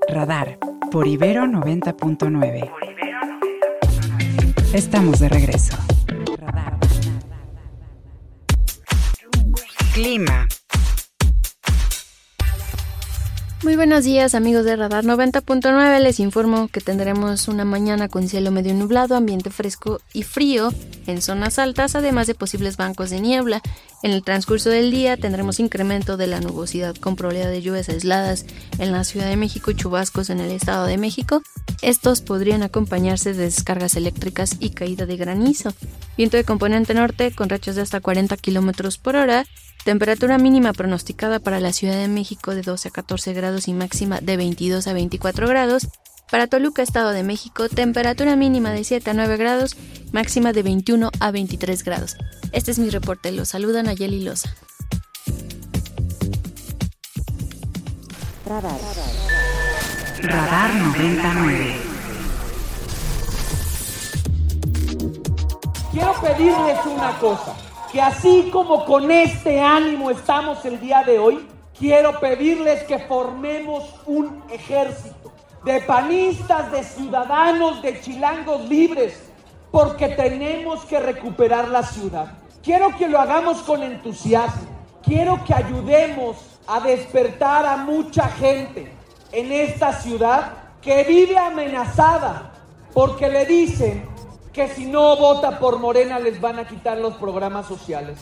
Radar por Ibero 90.9. Estamos de regreso. Clima. Muy buenos días amigos de Radar 90.9, les informo que tendremos una mañana con cielo medio nublado, ambiente fresco y frío en zonas altas, además de posibles bancos de niebla. En el transcurso del día tendremos incremento de la nubosidad con probabilidad de lluvias aisladas en la Ciudad de México y chubascos en el Estado de México. Estos podrían acompañarse de descargas eléctricas y caída de granizo. Viento de componente norte con rachas de hasta 40 km por hora Temperatura mínima pronosticada para la Ciudad de México de 12 a 14 grados y máxima de 22 a 24 grados. Para Toluca, Estado de México, temperatura mínima de 7 a 9 grados, máxima de 21 a 23 grados. Este es mi reporte. Los saluda Nayeli Loza. Radar. Radar 99. Quiero pedirles una cosa que así como con este ánimo estamos el día de hoy, quiero pedirles que formemos un ejército de panistas, de ciudadanos, de chilangos libres, porque tenemos que recuperar la ciudad. Quiero que lo hagamos con entusiasmo. Quiero que ayudemos a despertar a mucha gente en esta ciudad que vive amenazada porque le dicen que si no vota por Morena les van a quitar los programas sociales.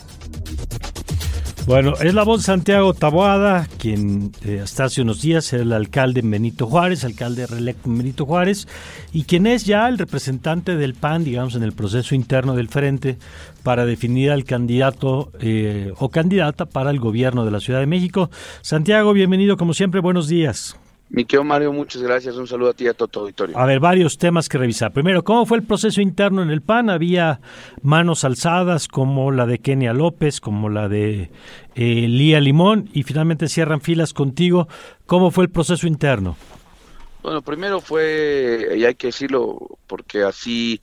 Bueno, es la voz de Santiago Taboada, quien eh, hasta hace unos días era el alcalde Benito Juárez, alcalde reelecto Benito Juárez, y quien es ya el representante del PAN, digamos, en el proceso interno del frente para definir al candidato eh, o candidata para el gobierno de la Ciudad de México. Santiago, bienvenido como siempre, buenos días. Mi querido Mario, muchas gracias. Un saludo a ti y a todo tu auditorio. A ver, varios temas que revisar. Primero, ¿cómo fue el proceso interno en el PAN? Había manos alzadas como la de Kenia López, como la de eh, Lía Limón, y finalmente cierran filas contigo. ¿Cómo fue el proceso interno? Bueno, primero fue, y hay que decirlo, porque así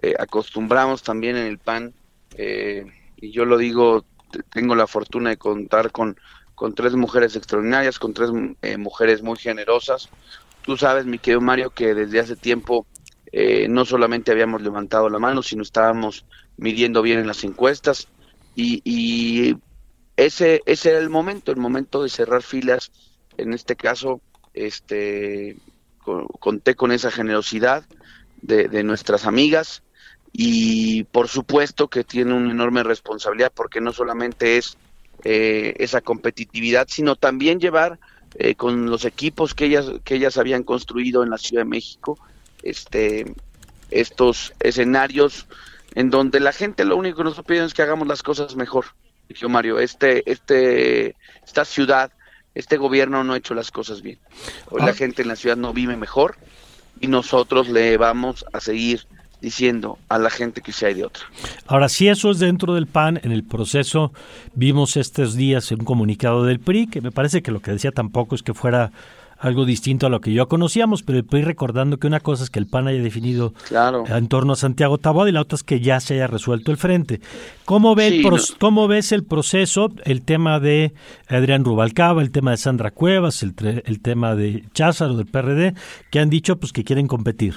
eh, acostumbramos también en el PAN, eh, y yo lo digo, tengo la fortuna de contar con con tres mujeres extraordinarias, con tres eh, mujeres muy generosas. Tú sabes, mi querido Mario, que desde hace tiempo eh, no solamente habíamos levantado la mano, sino estábamos midiendo bien en las encuestas y, ese, ese era el momento, el momento de cerrar filas. En este caso, este, conté con esa generosidad de, de nuestras amigas y por supuesto que tiene una enorme responsabilidad porque no solamente es eh, esa competitividad, sino también llevar eh, con los equipos que ellas, que ellas habían construido en la Ciudad de México, este, estos escenarios en donde la gente lo único que nos pide es que hagamos las cosas mejor. Dijo Mario, este, este, esta ciudad, este gobierno no ha hecho las cosas bien. Hoy la ah. gente en la ciudad no vive mejor y nosotros le vamos a seguir diciendo a la gente que se hay de otra. Ahora, si eso es dentro del PAN, en el proceso vimos estos días un comunicado del PRI, que me parece que lo que decía tampoco es que fuera algo distinto a lo que yo conocíamos, pero el PRI recordando que una cosa es que el PAN haya definido en torno a Santiago Taboada y la otra es que ya se haya resuelto el frente. ¿Cómo, ve ¿cómo ves el proceso, el tema de Adrián Rubalcaba, el tema de Sandra Cuevas, el, el tema de Cházaro del PRD, que han dicho pues que quieren competir?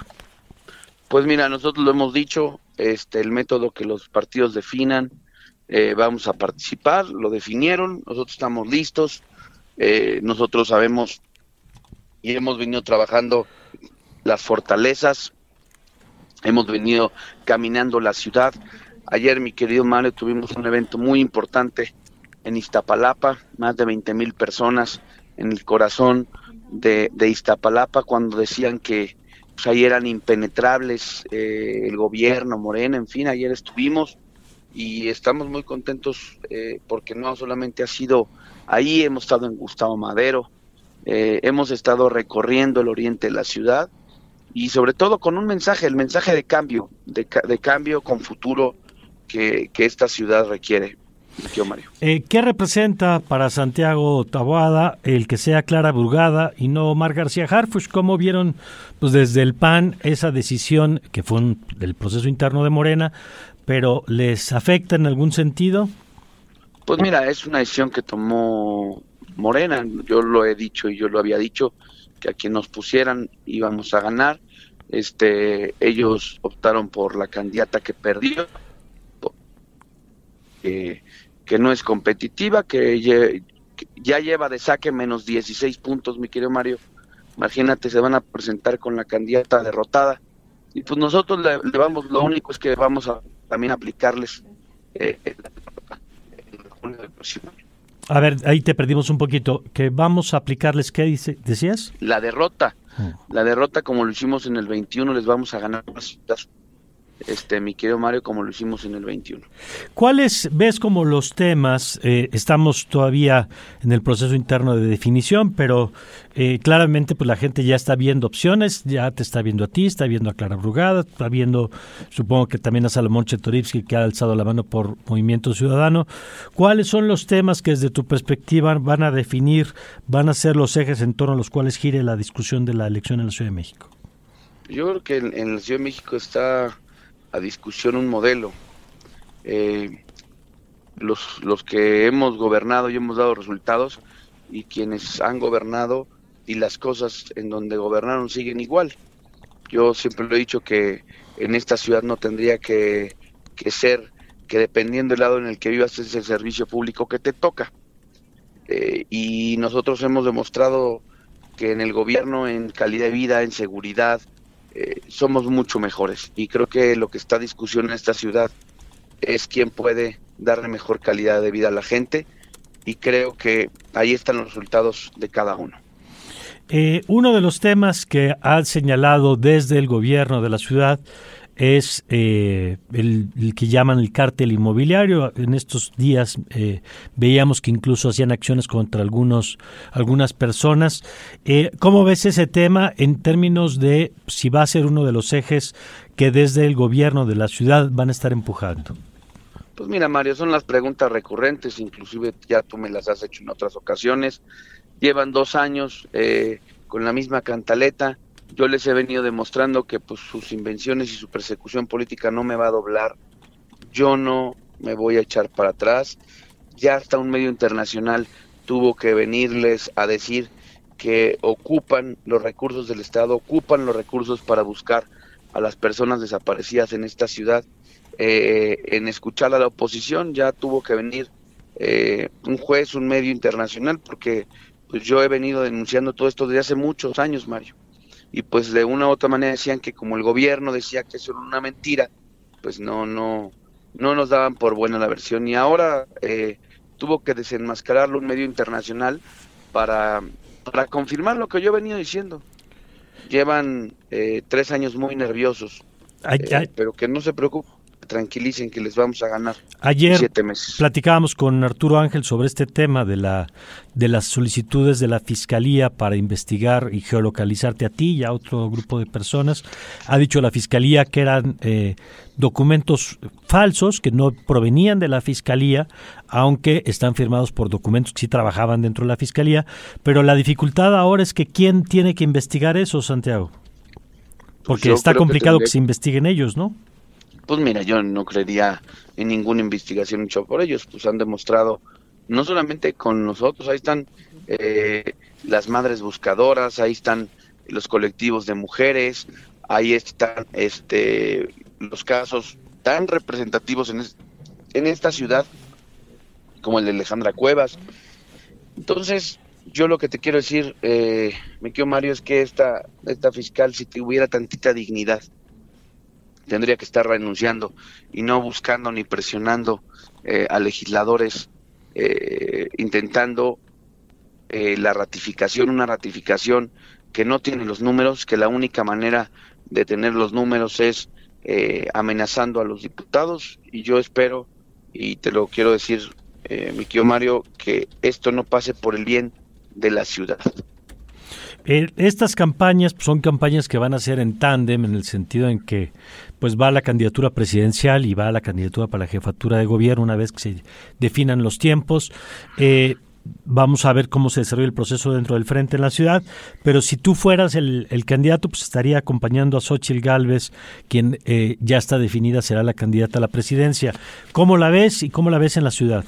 Pues mira, nosotros lo hemos dicho, este, el método que los partidos definan, eh, vamos a participar, lo definieron, nosotros estamos listos, eh, nosotros sabemos y hemos venido trabajando las fortalezas, hemos venido caminando la ciudad. Ayer, mi querido Mario, tuvimos un evento muy importante en Iztapalapa, más de 20 mil personas en el corazón de, de Iztapalapa, cuando decían que pues, ahí eran impenetrables eh, el gobierno, Morena, en fin, ayer estuvimos y estamos muy contentos eh, porque no solamente ha sido ahí, hemos estado en Gustavo Madero, eh, hemos estado recorriendo el oriente de la ciudad y sobre todo con un mensaje, el mensaje de cambio, de, cambio con futuro que esta ciudad requiere. Eh, ¿Qué representa para Santiago Taboada el que sea Clara Burgada y no Omar García Harfush? ¿Cómo vieron pues desde el PAN esa decisión que fue un, del proceso interno de Morena, pero les afecta en algún sentido? Pues mira, es una decisión que tomó Morena. Yo lo he dicho y yo lo había dicho que a quien nos pusieran íbamos a ganar. Este, ellos optaron por la candidata que perdió. Eh, que no es competitiva, que ya lleva de saque menos 16 puntos, mi querido Mario. Imagínate, se van a presentar con la candidata derrotada. Y pues nosotros le, vamos, lo único es que vamos a también aplicarles eh, a ver, ahí te perdimos un poquito. Que vamos a aplicarles, ¿qué dice, decías? La derrota. Mm. La derrota, como lo hicimos en el 21, les vamos a ganar más este, mi querido Mario, como lo hicimos en el 21. ¿Cuáles ves como los temas? Eh, estamos todavía en el proceso interno de definición, pero eh, claramente pues la gente ya está viendo opciones, ya te está viendo a ti, está viendo a Clara Brugada, está viendo, supongo que también a Salomón Chetorivsky que ha alzado la mano por Movimiento Ciudadano. ¿Cuáles son los temas que desde tu perspectiva van a definir, van a ser los ejes en torno a los cuales gire la discusión de la elección en la Ciudad de México? Yo creo que en la Ciudad de México está a discusión un modelo. Eh, los, los que hemos gobernado y hemos dado resultados y quienes han gobernado y las cosas en donde gobernaron siguen igual. Yo siempre lo he dicho que en esta ciudad no tendría que, que ser que dependiendo del lado en el que vivas es el servicio público que te toca. Eh, y nosotros hemos demostrado que en el gobierno, en calidad de vida, en seguridad, eh, somos mucho mejores. Y creo que lo que está a discusión en esta ciudad es quién puede darle mejor calidad de vida a la gente y creo que ahí están los resultados de cada uno. Eh, uno de los temas que ha señalado desde el gobierno de la ciudad es eh, el, que llaman el cártel inmobiliario. En estos días eh, veíamos que incluso hacían acciones contra algunos algunas personas. Eh, ¿Cómo ves ese tema en términos de si va a ser uno de los ejes que desde el gobierno de la ciudad van a estar empujando? Pues mira, Mario, son las preguntas recurrentes, inclusive ya tú me las has hecho en otras ocasiones llevan dos años eh, con la misma cantaleta. Yo les he venido demostrando que pues sus invenciones y su persecución política no me va a doblar. Yo no me voy a echar para atrás. Ya hasta un medio internacional tuvo que venirles a decir que ocupan los recursos del Estado, ocupan los recursos para buscar a las personas desaparecidas en esta ciudad. Eh, en escuchar a la oposición ya tuvo que venir eh, un juez, un medio internacional, porque pues yo he venido denunciando todo esto desde hace muchos años, Mario. Y pues de una u otra manera decían que como el gobierno decía que eso era una mentira, pues no, no, no nos daban por buena la versión. Y ahora eh, tuvo que desenmascararlo un medio internacional para, para confirmar lo que yo he venido diciendo. Llevan eh, tres años muy nerviosos, eh, pero que no se preocupen tranquilicen que les vamos a ganar Ayer siete meses. platicábamos con Arturo Ángel sobre este tema de la de las solicitudes de la fiscalía para investigar y geolocalizarte a ti y a otro grupo de personas. Ha dicho la fiscalía que eran eh, documentos falsos que no provenían de la fiscalía, aunque están firmados por documentos que sí trabajaban dentro de la fiscalía. Pero la dificultad ahora es que quién tiene que investigar eso, Santiago. Porque está complicado que, que se investiguen ellos, ¿no? Pues mira, yo no creería en ninguna investigación hecha por ellos, pues han demostrado, no solamente con nosotros, ahí están eh, las madres buscadoras, ahí están los colectivos de mujeres, ahí están este los casos tan representativos en, en esta ciudad como el de Alejandra Cuevas. Entonces, yo lo que te quiero decir, eh, quiero Mario, es que esta, esta fiscal, si tuviera tantita dignidad, tendría que estar renunciando y no buscando ni presionando eh, a legisladores eh, intentando eh, la ratificación, una ratificación que no tiene los números, que la única manera de tener los números es amenazando a los diputados y yo espero, y te lo quiero decir, mi tío Mario, que esto no pase por el bien de la ciudad. Estas campañas son campañas que van a ser en tándem en el sentido en que pues va la candidatura presidencial y va la candidatura para la jefatura de gobierno una vez que se definan los tiempos. Eh, vamos a ver cómo se desarrolla el proceso dentro del frente en la ciudad, pero si tú fueras el, candidato, pues estaría acompañando a Xochitl Galvez, quien eh, ya está definida será la candidata a la presidencia. ¿Cómo la ves y cómo la ves en la ciudad?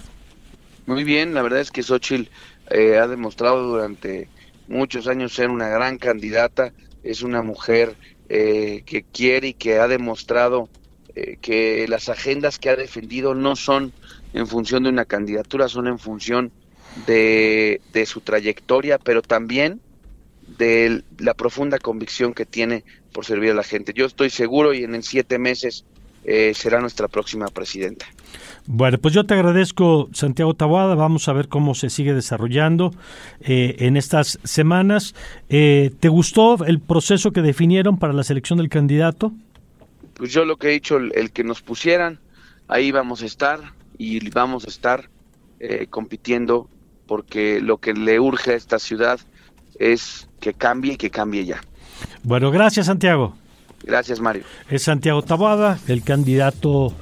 Muy bien, la verdad es que Xochitl eh, ha demostrado durante muchos años ser una gran candidata, es una mujer eh, que quiere y que ha demostrado eh, que las agendas que ha defendido no son en función de una candidatura, son en función de, su trayectoria, pero también de la profunda convicción que tiene por servir a la gente. Yo estoy seguro y en siete meses eh, será nuestra próxima presidenta. Bueno, pues yo te agradezco, Santiago Taboada. Vamos a ver cómo se sigue desarrollando eh, en estas semanas. Eh, ¿Te gustó el proceso que definieron para la selección del candidato? Pues yo lo que he dicho, el, que nos pusieran, ahí vamos a estar y vamos a estar eh, compitiendo porque lo que le urge a esta ciudad es que cambie y que cambie ya. Bueno, gracias Santiago. Gracias Mario. Es Santiago Taboada, el candidato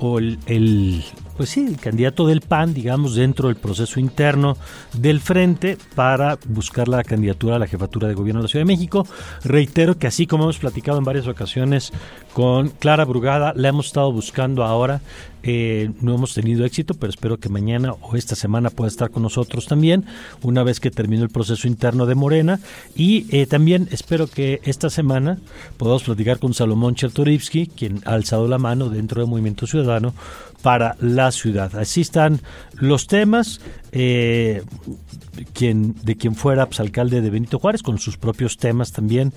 o el, pues sí, el candidato del PAN, digamos, dentro del proceso interno del frente para buscar la candidatura a la jefatura de gobierno de la Ciudad de México. Reitero que así como hemos platicado en varias ocasiones con Clara Brugada, la hemos estado buscando ahora. Eh, no hemos tenido éxito, pero espero que mañana o esta semana pueda estar con nosotros también, una vez que termine el proceso interno de Morena. Y eh, también espero que esta semana podamos platicar con Salomón Chertorivsky, quien ha alzado la mano dentro del Movimiento Ciudadano para la ciudad. Así están los temas. eh, quien, de quien fuera pues, alcalde de Benito Juárez, con sus propios temas también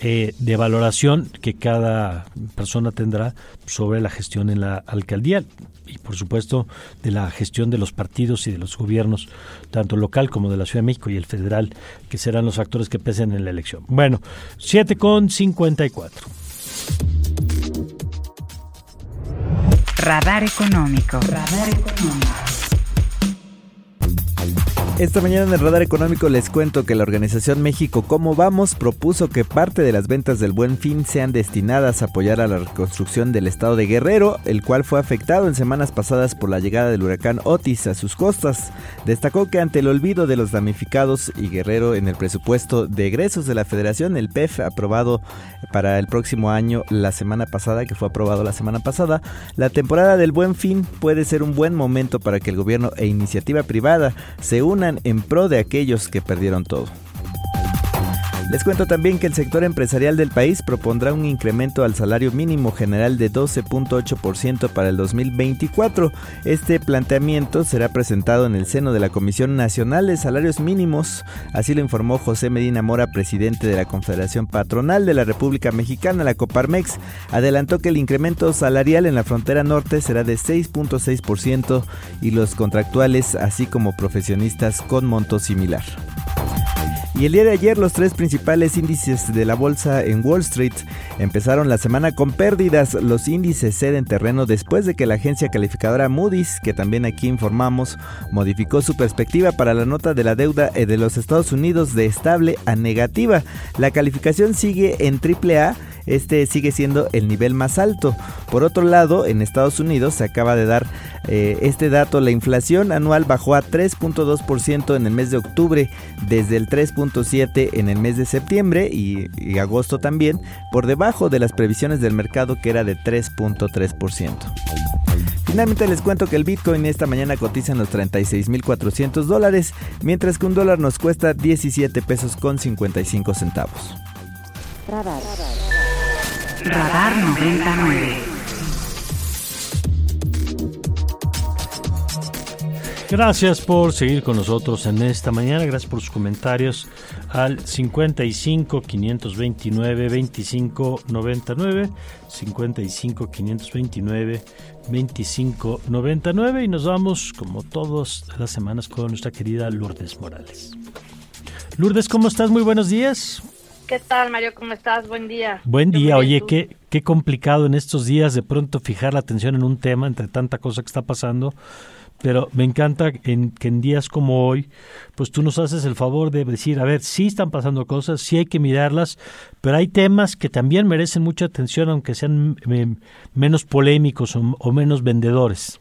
eh, de valoración que cada persona tendrá sobre la gestión en la alcaldía y por supuesto de la gestión de los partidos y de los gobiernos, tanto local como de la Ciudad de México y el federal, que serán los actores que pesen en la elección. Bueno, 7 con 54. Radar económico. Esta mañana en el Radar Económico les cuento que la organización México Cómo Vamos propuso que parte de las ventas del Buen Fin sean destinadas a apoyar a la reconstrucción del estado de Guerrero, el cual fue afectado en semanas pasadas por la llegada del huracán Otis a sus costas. Destacó que ante el olvido de los damnificados y Guerrero en el presupuesto de egresos de la Federación, el PEF aprobado para el próximo año la semana pasada, que fue aprobado la semana pasada, la temporada del Buen Fin puede ser un buen momento para que el gobierno e iniciativa privada se unan en pro de aquellos que perdieron todo. Les cuento también que el sector empresarial del país propondrá un incremento al salario mínimo general de 12.8% para el 2024. Este planteamiento será presentado en el seno de la Comisión Nacional de Salarios Mínimos, así lo informó José Medina Mora, presidente de la Confederación Patronal de la República Mexicana, la Coparmex. Adelantó que el incremento salarial en la frontera norte será de 6.6% y los contractuales, así como profesionistas con monto similar. Y el día de ayer los tres principales índices de la bolsa en Wall Street empezaron la semana con pérdidas. Los índices ceden terreno después de que la agencia calificadora Moody's, que también aquí informamos, modificó su perspectiva para la nota de la deuda de los Estados Unidos de estable a negativa. La calificación sigue en AAA este sigue siendo el nivel más alto. Por otro lado, en Estados Unidos se acaba de dar eh, este dato, la inflación anual bajó a 3.2% en el mes de octubre, desde el 3.7% en el mes de septiembre y, agosto también, por debajo de las previsiones del mercado que era de 3.3%. Finalmente les cuento que el Bitcoin esta mañana cotiza en los 36.400 dólares, mientras que un dólar nos cuesta 17 pesos con 55 centavos. Radar 99. Gracias por seguir con nosotros en esta mañana. Gracias por sus comentarios al 55 529 25 99 55 529 25 99 y nos vamos como todas las semanas con nuestra querida Lourdes Morales. Lourdes, ¿cómo estás? Muy buenos días. ¿Qué tal, Mario? ¿Cómo estás? Buen día. Buen día. Oye, qué, qué complicado en estos días de pronto fijar la atención en un tema entre tanta cosa que está pasando. Pero me encanta en, que en días como hoy, pues tú nos haces el favor de decir, a ver, sí están pasando cosas, sí hay que mirarlas, pero hay temas que también merecen mucha atención, aunque sean menos polémicos o, menos vendedores.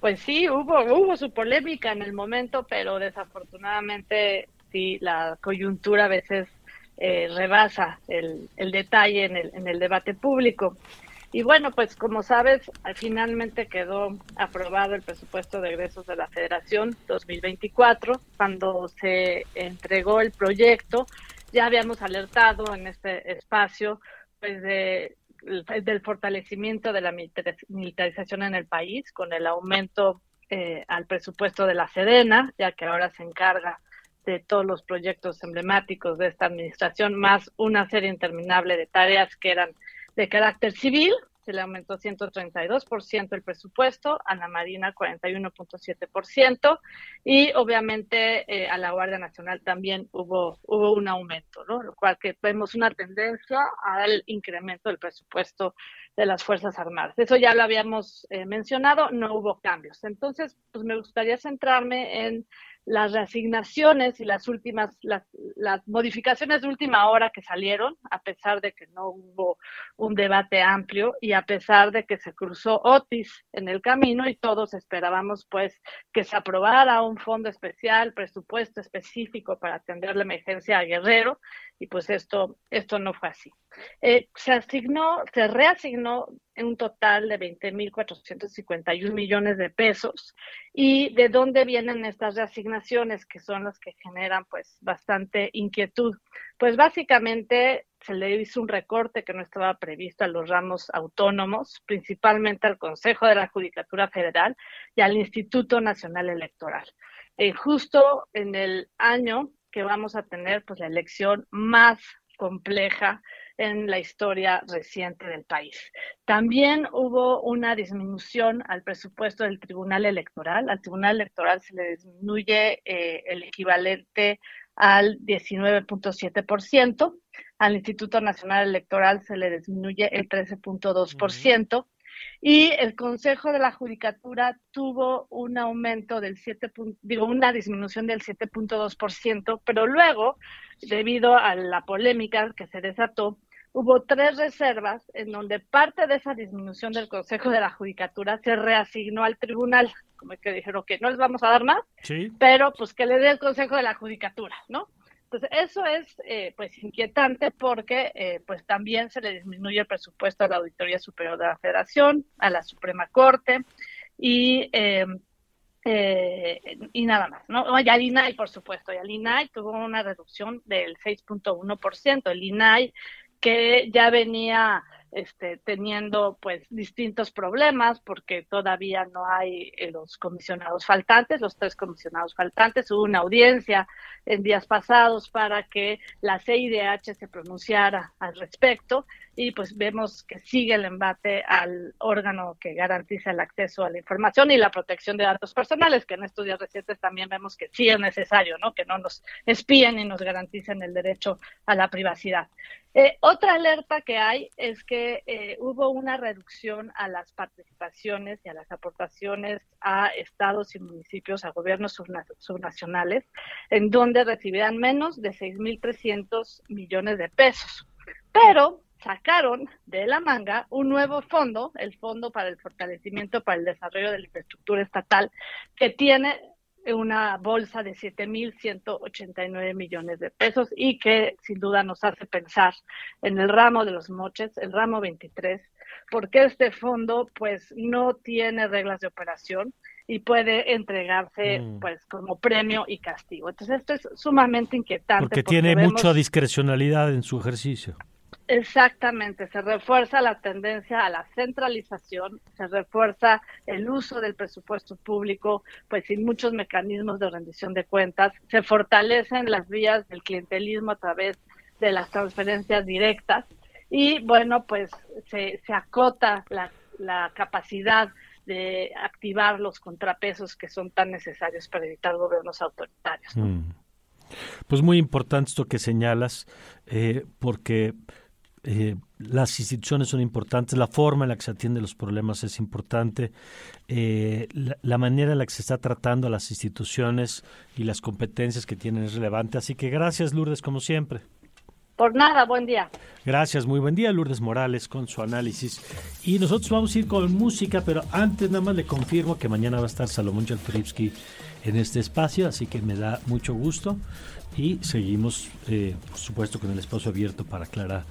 Pues sí, hubo, hubo su polémica en el momento, pero desafortunadamente sí, la coyuntura a veces eh, rebasa el, detalle en el, en el debate público. Y bueno, pues como sabes, finalmente quedó aprobado el presupuesto de egresos de la Federación 2024. Cuando se entregó el proyecto, ya habíamos alertado en este espacio pues de, del fortalecimiento de la militarización en el país con el aumento eh, al presupuesto de la Sedena, ya que ahora se encarga de todos los proyectos emblemáticos de esta administración, más una serie interminable de tareas que eran de carácter civil, se le aumentó 132% el presupuesto, a la Marina 41.7% y obviamente eh, a la Guardia Nacional también hubo, hubo un aumento, ¿no? Lo cual que vemos una tendencia al incremento del presupuesto de las Fuerzas Armadas. Eso ya lo habíamos eh, mencionado, no hubo cambios. Entonces, pues me gustaría centrarme en las reasignaciones y las últimas, las, las, modificaciones de última hora que salieron, a pesar de que no hubo un debate amplio y a pesar de que se cruzó Otis en el camino y todos esperábamos pues que se aprobara un fondo especial, presupuesto específico para atender la emergencia a Guerrero y pues esto, esto no fue así. Eh, se asignó, se reasignó un total de 20.451 millones de pesos. ¿Y de dónde vienen estas reasignaciones que son las que generan pues bastante inquietud? Pues básicamente se le hizo un recorte que no estaba previsto a los ramos autónomos, principalmente al Consejo de la Judicatura Federal y al Instituto Nacional Electoral. eh, justo en el año que vamos a tener pues la elección más compleja en la historia reciente del país. También hubo una disminución al presupuesto del Tribunal Electoral. Al Tribunal Electoral se le disminuye eh, el equivalente al 19.7%, al Instituto Nacional Electoral se le disminuye el 13.2%. Y el Consejo de la Judicatura tuvo un aumento del 7, digo, una disminución del 7.2%, pero luego, debido a la polémica que se desató, hubo tres reservas en donde parte de esa disminución del Consejo de la Judicatura se reasignó al tribunal, como que dijeron que no les vamos a dar más, pero pues que le dé el Consejo de la Judicatura, ¿no? Entonces, eso es eh, pues inquietante porque eh, pues también se le disminuye el presupuesto a la Auditoría Superior de la Federación, a la Suprema Corte y, em, eh, y nada más, ¿no? Y al INAI, por supuesto, y al INAI tuvo una reducción del 6.1%. El INAI que ya venía este, teniendo pues distintos problemas porque todavía no hay eh, los comisionados faltantes, los tres comisionados faltantes. Hubo una audiencia en días pasados para que la CIDH se pronunciara al respecto y pues vemos que sigue el embate al órgano que garantiza el acceso a la información y la protección de datos personales, que en estos días recientes también vemos que sí es necesario, ¿no? Que no nos espíen y nos garanticen el derecho a la privacidad. Eh, otra alerta que hay es que eh, hubo una reducción a las participaciones y a las aportaciones a estados y municipios, a gobiernos subnacionales, en donde recibirán menos de 6.300 millones de pesos. Pero sacaron de la manga un nuevo fondo, el Fondo para el Fortalecimiento para el Desarrollo de la Infraestructura Estatal, que tiene una bolsa de 7.189 millones de pesos y que sin duda nos hace pensar en el ramo de los moches, el ramo 23, porque este fondo pues no tiene reglas de operación y puede entregarse mm. pues como premio y castigo. Entonces esto es sumamente inquietante. Porque, tiene mucha discrecionalidad en su ejercicio. Exactamente, se refuerza la tendencia a la centralización, se refuerza el uso del presupuesto público, pues sin muchos mecanismos de rendición de cuentas, se fortalecen las vías del clientelismo a través de las transferencias directas y bueno, pues se, se acota la, capacidad de activar los contrapesos que son tan necesarios para evitar gobiernos autoritarios. Mm. Pues muy importante esto que señalas, eh, porque eh, las instituciones son importantes, la forma en la que se atienden los problemas es importante, eh, la, manera en la que se está tratando a las instituciones y las competencias que tienen es relevante. Así que gracias, Lourdes, como siempre. Por nada, buen día. Gracias, muy buen día, Lourdes Morales, con su análisis. Y nosotros vamos a ir con música, pero antes nada más le confirmo que mañana va a estar Salomón Chalturipsky en este espacio, así que me da mucho gusto. Y seguimos, eh, por supuesto, con el espacio abierto para Clara.